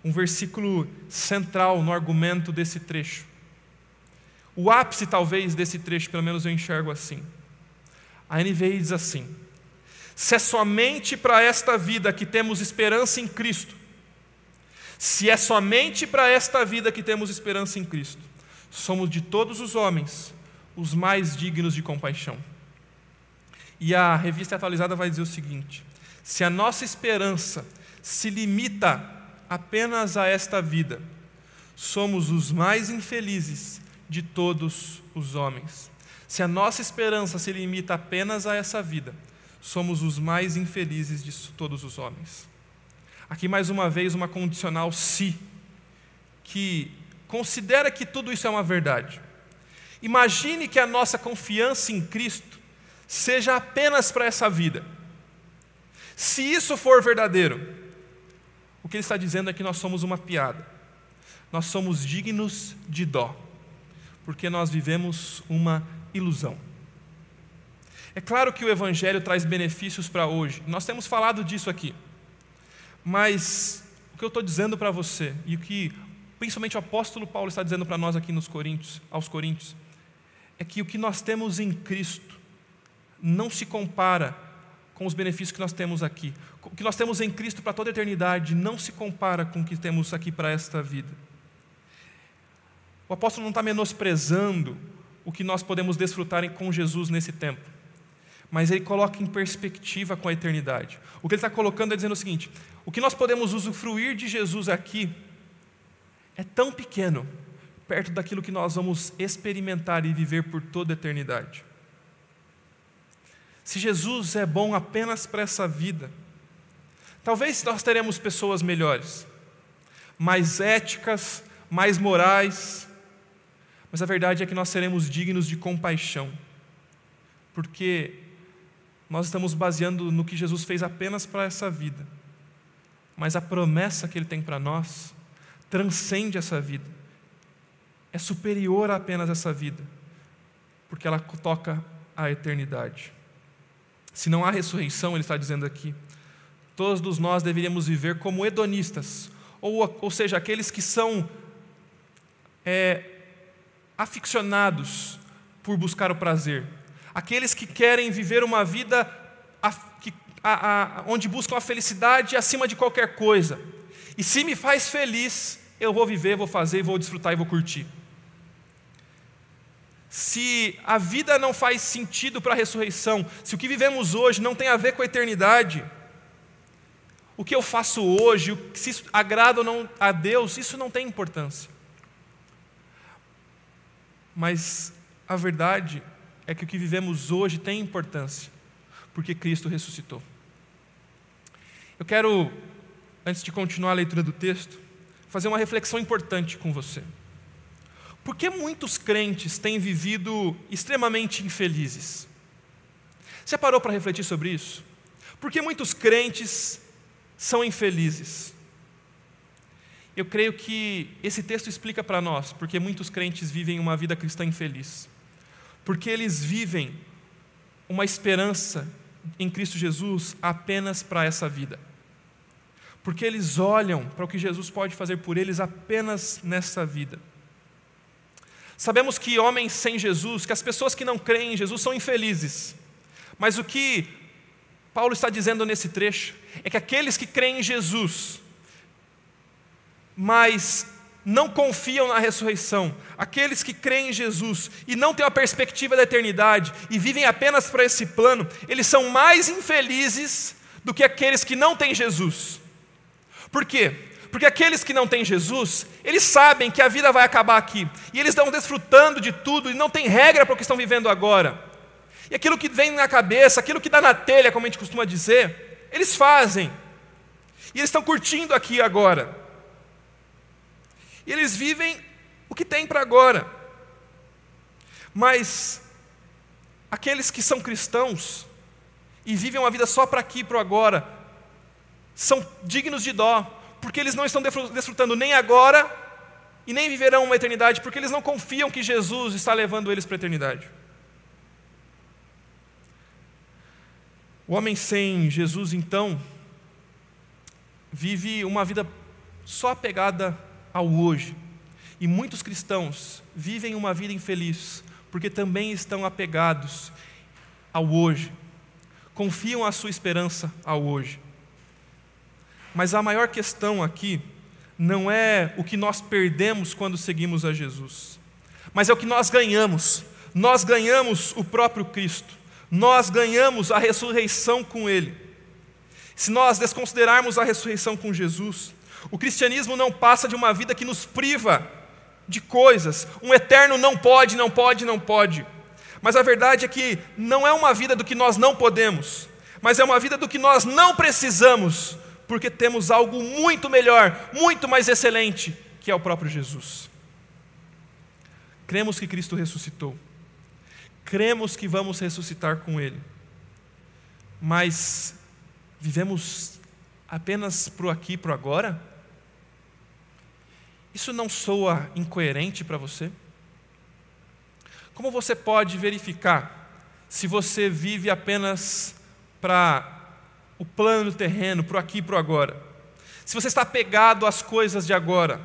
um versículo central no argumento desse trecho. O ápice, talvez, desse trecho, pelo menos eu enxergo assim. A NVI diz assim: Se é somente para esta vida que temos esperança em Cristo, se é somente para esta vida que temos esperança em Cristo, somos de todos os homens os mais dignos de compaixão. E a revista atualizada vai dizer o seguinte: se a nossa esperança se limita apenas a esta vida, somos os mais infelizes de todos os homens. Se a nossa esperança se limita apenas a essa vida, somos os mais infelizes de todos os homens. Aqui mais uma vez uma condicional se, que considera que tudo isso é uma verdade. Imagine que a nossa confiança em Cristo seja apenas para essa vida. Se isso for verdadeiro, o que ele está dizendo é que nós somos uma piada. Nós somos dignos de dó, porque nós vivemos uma ilusão. É claro que o Evangelho traz benefícios para hoje, nós temos falado disso aqui. Mas o que eu estou dizendo para você, e o que principalmente o apóstolo Paulo está dizendo para nós aqui nos Coríntios, aos Coríntios, é que o que nós temos em Cristo não se compara com os benefícios que nós temos aqui. O que nós temos em Cristo para toda a eternidade não se compara com o que temos aqui para esta vida. O apóstolo não está menosprezando o que nós podemos desfrutar com Jesus nesse tempo, mas ele coloca em perspectiva com a eternidade. O que ele está colocando é dizendo o seguinte: o que nós podemos usufruir de Jesus aqui é tão pequeno perto daquilo que nós vamos experimentar e viver por toda a eternidade. Se Jesus é bom apenas para essa vida, talvez nós teremos pessoas melhores, mais éticas, mais morais, mas a verdade é que nós seremos dignos de compaixão, porque nós estamos baseando no que Jesus fez apenas para essa vida, mas a promessa que Ele tem para nós transcende essa vida, é superior a apenas essa vida, porque ela toca a eternidade. Se não há ressurreição, ele está dizendo aqui, todos nós deveríamos viver como hedonistas, ou, ou seja, aqueles que são é, aficionados por buscar o prazer, aqueles que querem viver uma vida que, a, a, onde buscam a felicidade acima de qualquer coisa. E se me faz feliz, eu vou viver, vou fazer, vou desfrutar e vou curtir se a vida não faz sentido para a ressurreição, se o que vivemos hoje não tem a ver com a eternidade, o que eu faço hoje, se isso agrada ou não a Deus, isso não tem importância. Mas a verdade é que o que vivemos hoje tem importância, porque Cristo ressuscitou. Eu quero, antes de continuar a leitura do texto, fazer uma reflexão importante com você. Por que muitos crentes têm vivido extremamente infelizes? Você parou para refletir sobre isso? Por que muitos crentes são infelizes? Eu creio que esse texto explica para nós porque muitos crentes vivem uma vida cristã infeliz. Porque eles vivem uma esperança em Cristo Jesus apenas para essa vida. Porque eles olham para o que Jesus pode fazer por eles apenas nessa vida. Sabemos que homens sem Jesus, que as pessoas que não creem em Jesus são infelizes. Mas o que Paulo está dizendo nesse trecho é que aqueles que creem em Jesus, mas não confiam na ressurreição, aqueles que creem em Jesus e não têm a perspectiva da eternidade e vivem apenas para esse plano, eles são mais infelizes do que aqueles que não têm Jesus. Por quê? Porque aqueles que não têm Jesus, eles sabem que a vida vai acabar aqui. E eles estão desfrutando de tudo e não tem regra para o que estão vivendo agora. E aquilo que vem na cabeça, aquilo que dá na telha, como a gente costuma dizer, eles fazem. E eles estão curtindo aqui agora. E eles vivem o que tem para agora. Mas aqueles que são cristãos e vivem uma vida só para aqui para agora, são dignos de dó, porque eles não estão desfrutando nem agora e nem viverão uma eternidade, porque eles não confiam que Jesus está levando eles para a eternidade. O homem sem Jesus, então, vive uma vida só apegada ao hoje. E muitos cristãos vivem uma vida infeliz, porque também estão apegados ao hoje, confiam a sua esperança ao hoje. Mas a maior questão aqui não é o que nós perdemos quando seguimos a Jesus, mas é o que nós ganhamos. Nós ganhamos o próprio Cristo, nós ganhamos a ressurreição com Ele. Se nós desconsiderarmos a ressurreição com Jesus, o cristianismo não passa de uma vida que nos priva de coisas. Um eterno não pode, não pode, não pode. Mas a verdade é que não é uma vida do que nós não podemos, mas é uma vida do que nós não precisamos, porque temos algo muito melhor, muito mais excelente, que é o próprio Jesus. cremos que Cristo ressuscitou, cremos que vamos ressuscitar com Ele, mas vivemos apenas para o aqui e para o agora? Isso não soa incoerente para você? Como você pode verificar se você vive apenas para o plano terreno, para o aqui e para o agora? Se você está pegado às coisas de agora?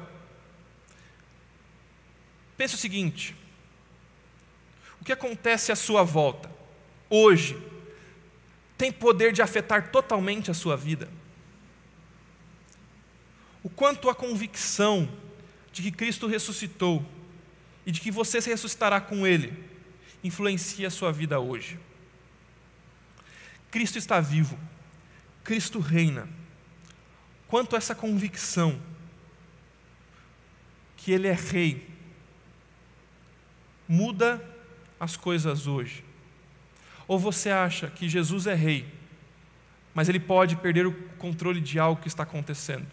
Pense o seguinte: o que acontece à sua volta, hoje, tem poder de afetar totalmente a sua vida? O quanto a convicção de que Cristo ressuscitou e de que você se ressuscitará com Ele influencia a sua vida hoje. Cristo está vivo, Cristo reina. Quanto essa convicção que Ele é Rei muda as coisas hoje? Ou você acha que Jesus é Rei, mas Ele pode perder o controle de algo que está acontecendo?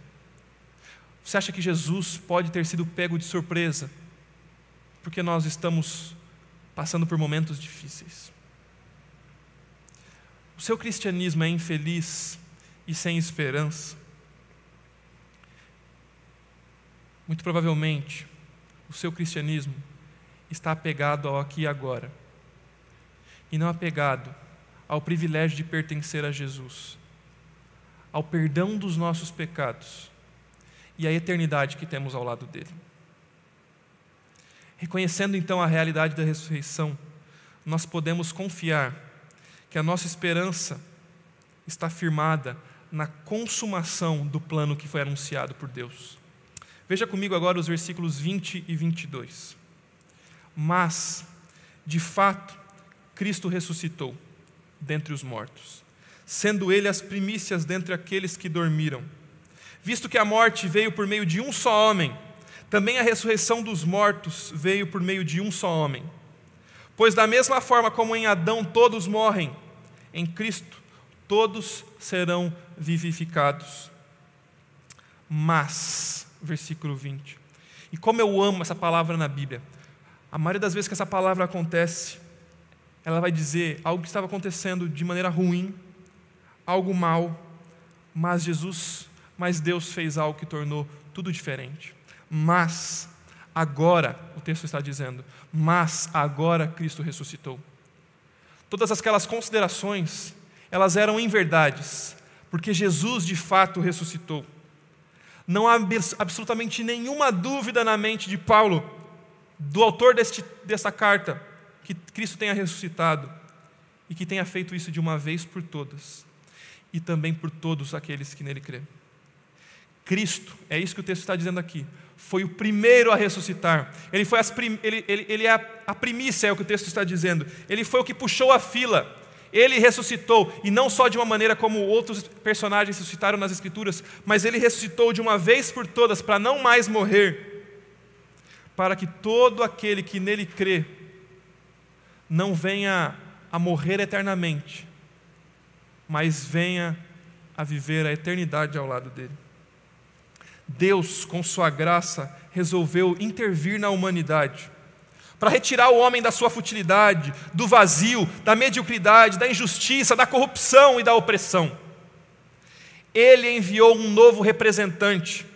Você acha que Jesus pode ter sido pego de surpresa porque nós estamos passando por momentos difíceis. O seu cristianismo é infeliz e sem esperança. Muito provavelmente, o seu cristianismo está apegado ao aqui e agora, e não apegado ao privilégio de pertencer a Jesus, ao perdão dos nossos pecados e à eternidade que temos ao lado dele. Reconhecendo então a realidade da ressurreição, nós podemos confiar que a nossa esperança está firmada na consumação do plano que foi anunciado por Deus. Veja comigo agora os versículos 20 e 22. Mas, de fato, Cristo ressuscitou dentre os mortos, sendo ele as primícias dentre aqueles que dormiram. Visto que a morte veio por meio de um só homem, também a ressurreição dos mortos veio por meio de um só homem. Pois, da mesma forma como em Adão todos morrem, em Cristo todos serão vivificados. Mas, versículo 20. E como eu amo essa palavra na Bíblia, a maioria das vezes que essa palavra acontece, ela vai dizer algo que estava acontecendo de maneira ruim, algo mal, mas Jesus, mas Deus fez algo que tornou tudo diferente. Mas agora, o texto está dizendo, mas agora Cristo ressuscitou. Todas aquelas considerações, elas eram em verdades, porque Jesus de fato ressuscitou. Não há absolutamente nenhuma dúvida na mente de Paulo, do autor deste, desta carta, que Cristo tenha ressuscitado e que tenha feito isso de uma vez por todas, e também por todos aqueles que nele crêem. Cristo, é isso que o texto está dizendo aqui, foi o primeiro a ressuscitar. Ele, foi prim... ele, ele, ele é a primícia, é o que o texto está dizendo. Ele foi o que puxou a fila. Ele ressuscitou, e não só de uma maneira como outros personagens ressuscitaram nas Escrituras, mas ele ressuscitou de uma vez por todas, para não mais morrer, para que todo aquele que nele crê não venha a morrer eternamente, mas venha a viver a eternidade ao lado dele. Deus, com Sua graça, resolveu intervir na humanidade para retirar o homem da sua futilidade, do vazio, da mediocridade, da injustiça, da corrupção e da opressão. Ele enviou um novo representante.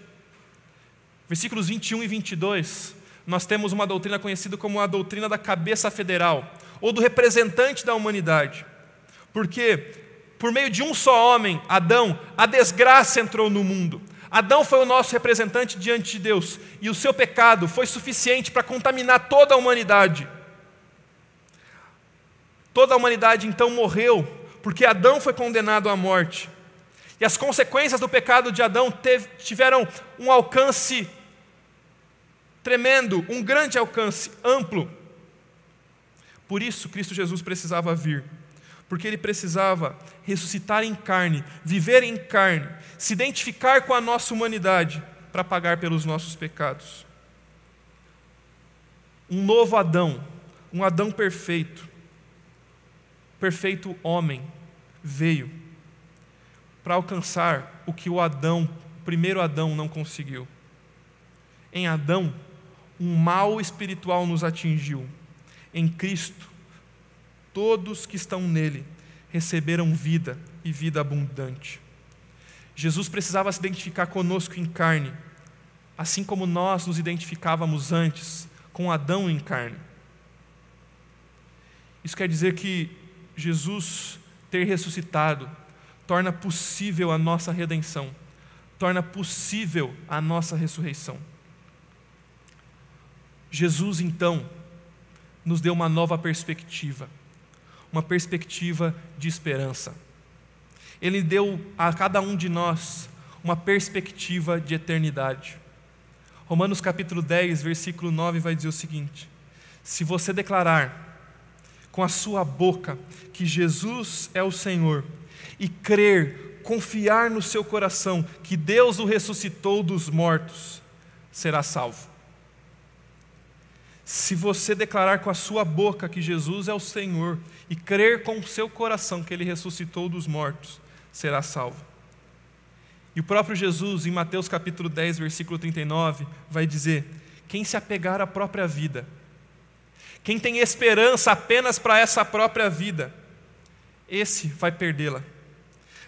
Versículos 21 e 22, nós temos uma doutrina conhecida como a doutrina da cabeça federal, ou do representante da humanidade. Porque, por meio de um só homem, Adão, a desgraça entrou no mundo. Adão foi o nosso representante diante de Deus, e o seu pecado foi suficiente para contaminar toda a humanidade. Toda a humanidade então morreu, porque Adão foi condenado à morte. E as consequências do pecado de Adão teve, tiveram um alcance tremendo, um grande alcance, amplo. Por isso, Cristo Jesus precisava vir porque ele precisava ressuscitar em carne, viver em carne, se identificar com a nossa humanidade para pagar pelos nossos pecados. Um novo Adão, um Adão perfeito, perfeito homem, veio para alcançar o que o Adão, o primeiro Adão, não conseguiu. Em Adão, um mal espiritual nos atingiu. Em Cristo, todos que estão nele receberam vida e vida abundante. Jesus precisava se identificar conosco em carne, assim como nós nos identificávamos antes com Adão em carne. Isso quer dizer que Jesus ter ressuscitado torna possível a nossa redenção, torna possível a nossa ressurreição. Jesus, então, nos deu uma nova perspectiva, uma perspectiva de esperança. Ele deu a cada um de nós uma perspectiva de eternidade. Romanos capítulo 10, versículo 9 vai dizer o seguinte: Se você declarar com a sua boca que Jesus é o Senhor e crer, confiar no seu coração que Deus o ressuscitou dos mortos, será salvo. Se você declarar com a sua boca que Jesus é o Senhor e crer com o seu coração que ele ressuscitou dos mortos, será salvo. E o próprio Jesus, em Mateus capítulo 10, versículo 39, vai dizer: Quem se apegar à própria vida, quem tem esperança apenas para essa própria vida, esse vai perdê-la.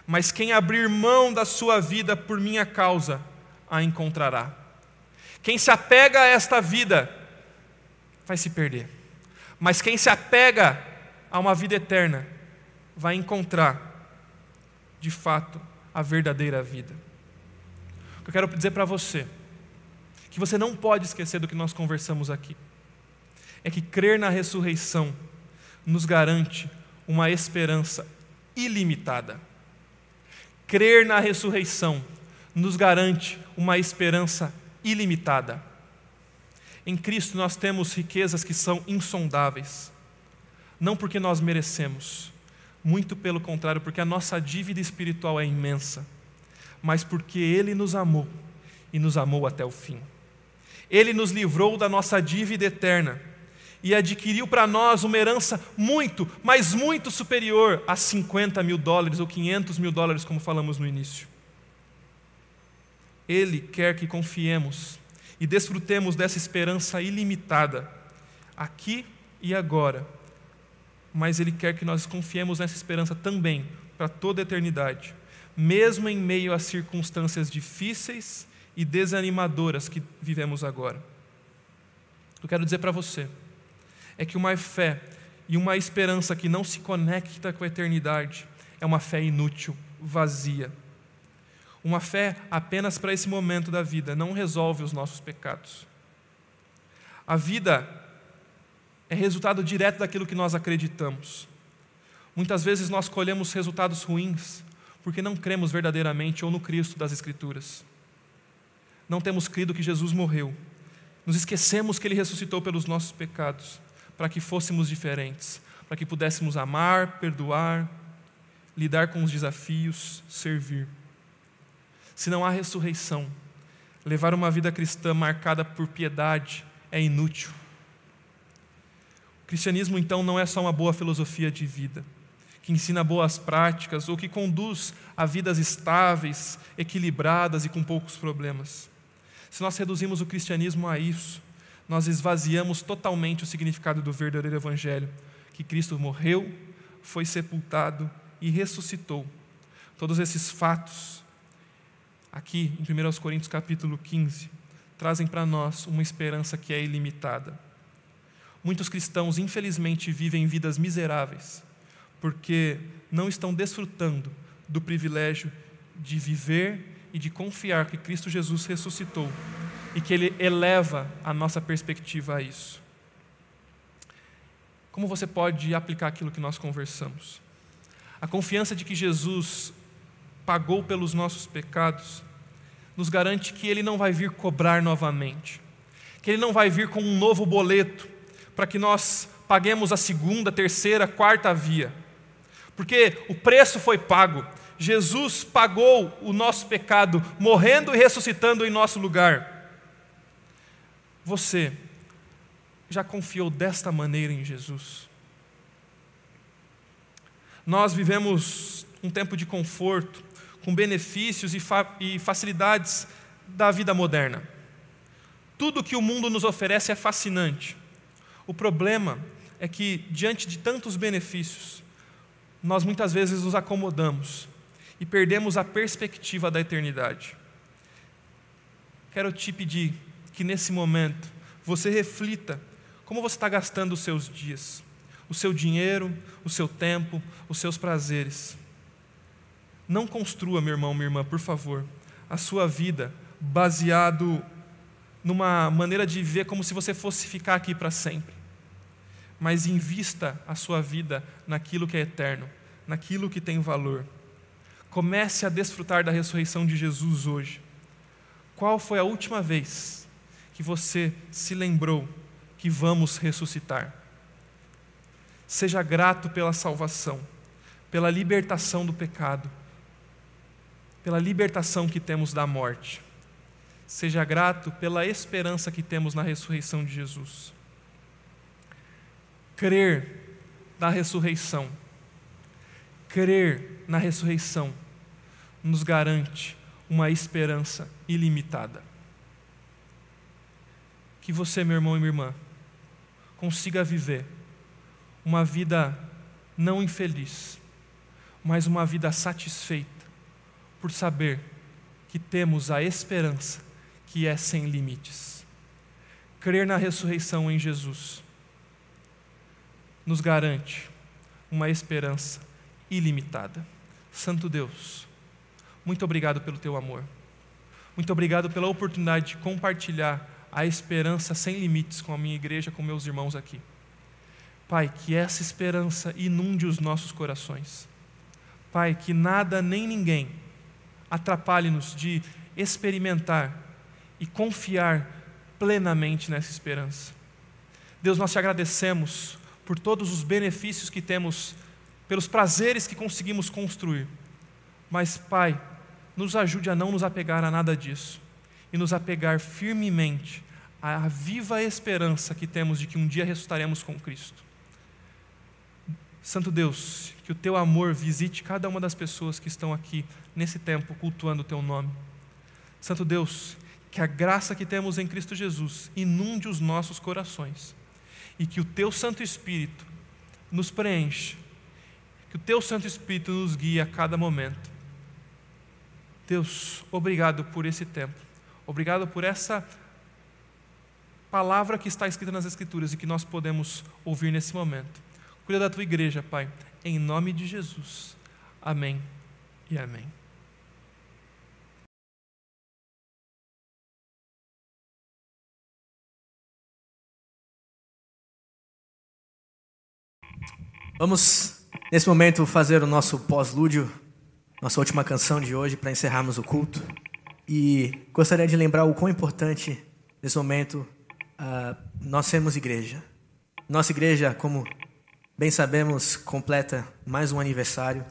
Mas quem abrir mão da sua vida por minha causa, a encontrará. Quem se apega a esta vida, vai se perder. Mas quem se apega a uma vida eterna, vai encontrar, de fato, a verdadeira vida. O que eu quero dizer para você, que você não pode esquecer do que nós conversamos aqui, é que crer na ressurreição nos garante uma esperança ilimitada. Crer na ressurreição nos garante uma esperança ilimitada. Em Cristo nós temos riquezas que são insondáveis, não porque nós merecemos, muito pelo contrário, porque a nossa dívida espiritual é imensa, mas porque Ele nos amou e nos amou até o fim. Ele nos livrou da nossa dívida eterna e adquiriu para nós uma herança muito, mas muito superior a 50 mil dólares ou 500 mil dólares, como falamos no início. Ele quer que confiemos e desfrutemos dessa esperança ilimitada, aqui e agora. Mas Ele quer que nós confiemos nessa esperança também para toda a eternidade, mesmo em meio às circunstâncias difíceis e desanimadoras que vivemos agora. Eu quero dizer para você é que uma fé e uma esperança que não se conecta com a eternidade é uma fé inútil, vazia. Uma fé apenas para esse momento da vida não resolve os nossos pecados. A vida é resultado direto daquilo que nós acreditamos. Muitas vezes nós colhemos resultados ruins porque não cremos verdadeiramente ou no Cristo das Escrituras. Não temos crido que Jesus morreu. Nos esquecemos que Ele ressuscitou pelos nossos pecados para que fôssemos diferentes, para que pudéssemos amar, perdoar, lidar com os desafios, servir. Se não há ressurreição, levar uma vida cristã marcada por piedade é inútil. Cristianismo, então, não é só uma boa filosofia de vida, que ensina boas práticas ou que conduz a vidas estáveis, equilibradas e com poucos problemas. Se nós reduzimos o cristianismo a isso, nós esvaziamos totalmente o significado do verdadeiro Evangelho, que Cristo morreu, foi sepultado e ressuscitou. Todos esses fatos, aqui em 1 Coríntios capítulo 15, trazem para nós uma esperança que é ilimitada. Muitos cristãos, infelizmente, vivem vidas miseráveis, porque não estão desfrutando do privilégio de viver e de confiar que Cristo Jesus ressuscitou e que Ele eleva a nossa perspectiva a isso. Como você pode aplicar aquilo que nós conversamos? A confiança de que Jesus pagou pelos nossos pecados nos garante que Ele não vai vir cobrar novamente, que Ele não vai vir com um novo boleto para que nós paguemos a segunda, terceira, quarta via, porque o preço foi pago. Jesus pagou o nosso pecado, morrendo e ressuscitando em nosso lugar. Você já confiou desta maneira em Jesus? Nós vivemos um tempo de conforto, com benefícios e, fa e facilidades da vida moderna. Tudo que o mundo nos oferece é fascinante. O problema é que, diante de tantos benefícios, nós muitas vezes nos acomodamos e perdemos a perspectiva da eternidade. Quero te pedir que nesse momento você reflita como você está gastando os seus dias, o seu dinheiro, o seu tempo, os seus prazeres. Não construa, meu irmão, minha irmã, por favor, a sua vida baseado numa maneira de viver como se você fosse ficar aqui para sempre. Mas invista a sua vida naquilo que é eterno, naquilo que tem valor. Comece a desfrutar da ressurreição de Jesus hoje. Qual foi a última vez que você se lembrou que vamos ressuscitar? Seja grato pela salvação, pela libertação do pecado, pela libertação que temos da morte. Seja grato pela esperança que temos na ressurreição de Jesus. Crer na ressurreição crer na ressurreição nos garante uma esperança ilimitada. Que você, meu irmão e minha irmã, consiga viver uma vida não infeliz, mas uma vida satisfeita por saber que temos a esperança que é sem limites. Crer na ressurreição em Jesus nos garante uma esperança ilimitada. Santo Deus, muito obrigado pelo teu amor. Muito obrigado pela oportunidade de compartilhar a esperança sem limites com a minha igreja, com meus irmãos aqui. Pai, que essa esperança inunde os nossos corações. Pai, que nada nem ninguém atrapalhe-nos de experimentar e confiar plenamente nessa esperança. Deus, nós te agradecemos por todos os benefícios que temos pelos prazeres que conseguimos construir. Mas, Pai, nos ajude a não nos apegar a nada disso e nos apegar firmemente à viva esperança que temos de que um dia ressuscitaremos com Cristo. Santo Deus, que o teu amor visite cada uma das pessoas que estão aqui nesse tempo cultuando o teu nome. Santo Deus, que a graça que temos em Cristo Jesus inunde os nossos corações e que o teu Santo Espírito nos preencha que o Teu Santo Espírito nos guie a cada momento. Deus, obrigado por esse tempo. Obrigado por essa palavra que está escrita nas Escrituras e que nós podemos ouvir nesse momento. Cuida da tua igreja, Pai, em nome de Jesus. Amém e amém. Vamos Nesse momento, fazer o nosso pós-lúdio, nossa última canção de hoje, para encerrarmos o culto. E gostaria de lembrar o quão importante, nesse momento, uh, nós sermos igreja. Nossa igreja, como bem sabemos, completa mais um aniversário.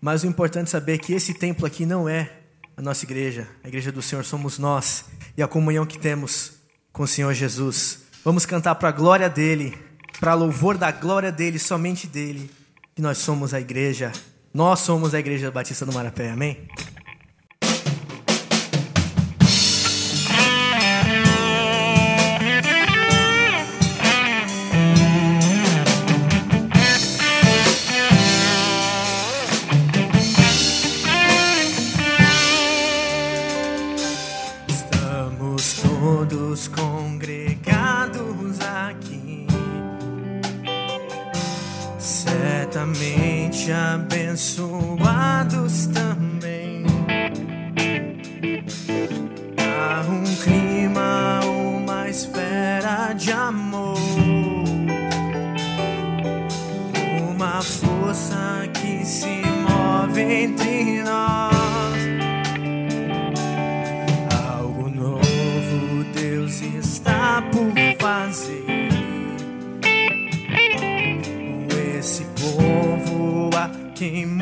Mas o importante é saber que esse templo aqui não é a nossa igreja. A igreja do Senhor somos nós e a comunhão que temos com o Senhor Jesus. Vamos cantar para a glória dele, para louvor da glória dele, somente dele que nós somos a igreja, nós somos a igreja Batista do Marapé, amém? came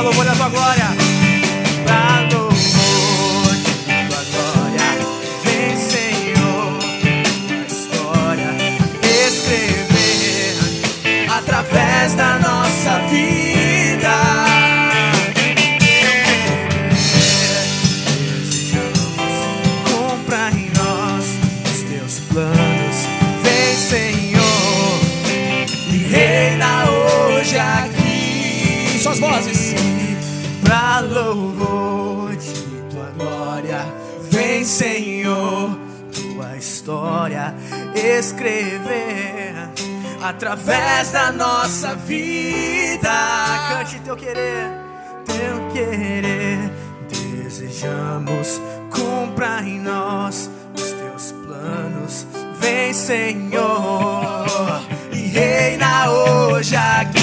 Pra louvor da tua glória. Escrever através da nossa vida. Cante teu querer, teu querer. Desejamos, cumpra em nós os teus planos. Vem, Senhor, e reina hoje aqui.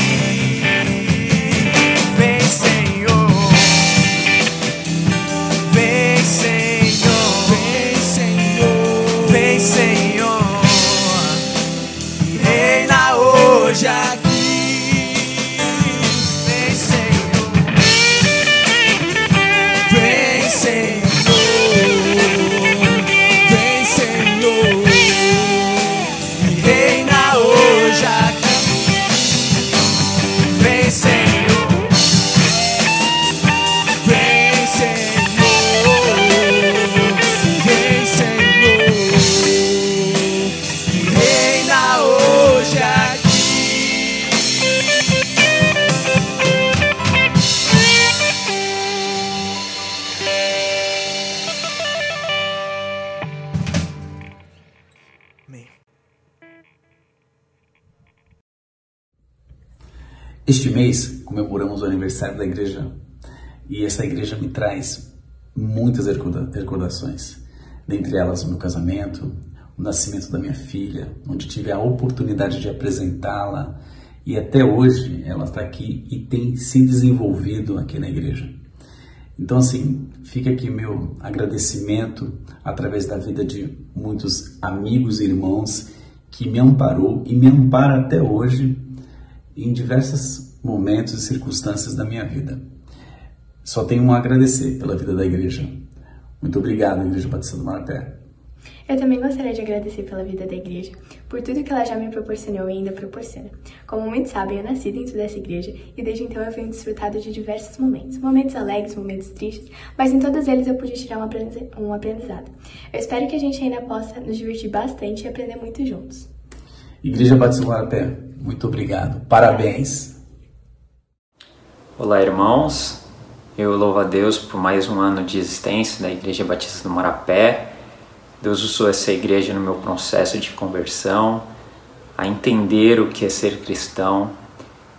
Aniversário da igreja e essa igreja me traz muitas recorda- recordações. Dentre elas, o meu casamento, o nascimento da minha filha, onde tive a oportunidade de apresentá-la e até hoje ela está aqui e tem se desenvolvido aqui na igreja. Então, assim, fica aqui meu agradecimento através da vida de muitos amigos e irmãos que me amparou e me ampara até hoje em diversos momentos e circunstâncias da minha vida. Só tenho a agradecer pela vida da igreja. Muito obrigado, Igreja Batista do Maraté. Eu também gostaria de agradecer pela vida da igreja, por tudo que ela já me proporcionou e ainda proporciona. Como muitos sabem, eu nasci dentro dessa igreja e desde então eu venho desfrutado de diversos momentos. Momentos alegres, momentos tristes, mas em todos eles eu pude tirar um aprendiz- aprendizado. Eu espero que a gente ainda possa nos divertir bastante e aprender muito juntos. Igreja Batista do Maraté, muito obrigado. Parabéns. Olá, irmãos. Eu louvo a Deus por mais um ano de existência da Igreja Batista do Marapé. Deus usou essa igreja no meu processo de conversão, a entender o que é ser cristão,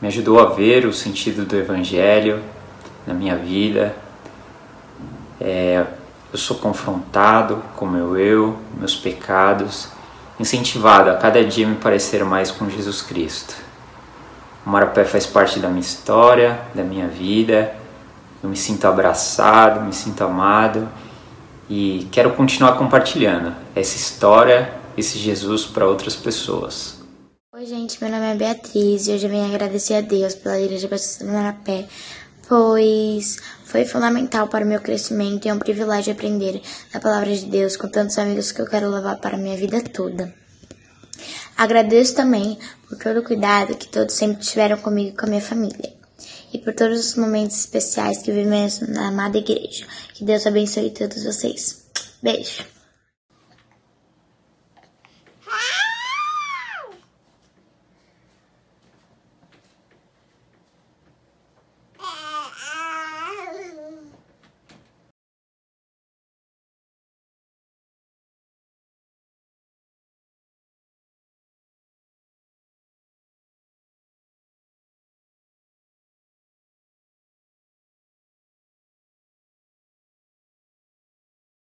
me ajudou a ver o sentido do Evangelho na minha vida. É, eu sou confrontado com meu eu, meus pecados, incentivado a cada dia me parecer mais com Jesus Cristo. O Marapé faz parte da minha história, da minha vida eu me sinto abraçado, me sinto amado e quero continuar compartilhando essa história, esse Jesus para outras pessoas. Oi, gente, meu nome é Beatriz e hoje eu venho agradecer a Deus pela Igreja Batista do Marapé, pois foi fundamental para o meu crescimento e é um privilégio aprender a palavra de Deus com tantos amigos que eu quero levar para a minha vida toda. Agradeço também por todo o cuidado que todos sempre tiveram comigo e com a minha família e por todos os momentos especiais que vivemos na amada igreja. Que Deus abençoe todos vocês. Beijo.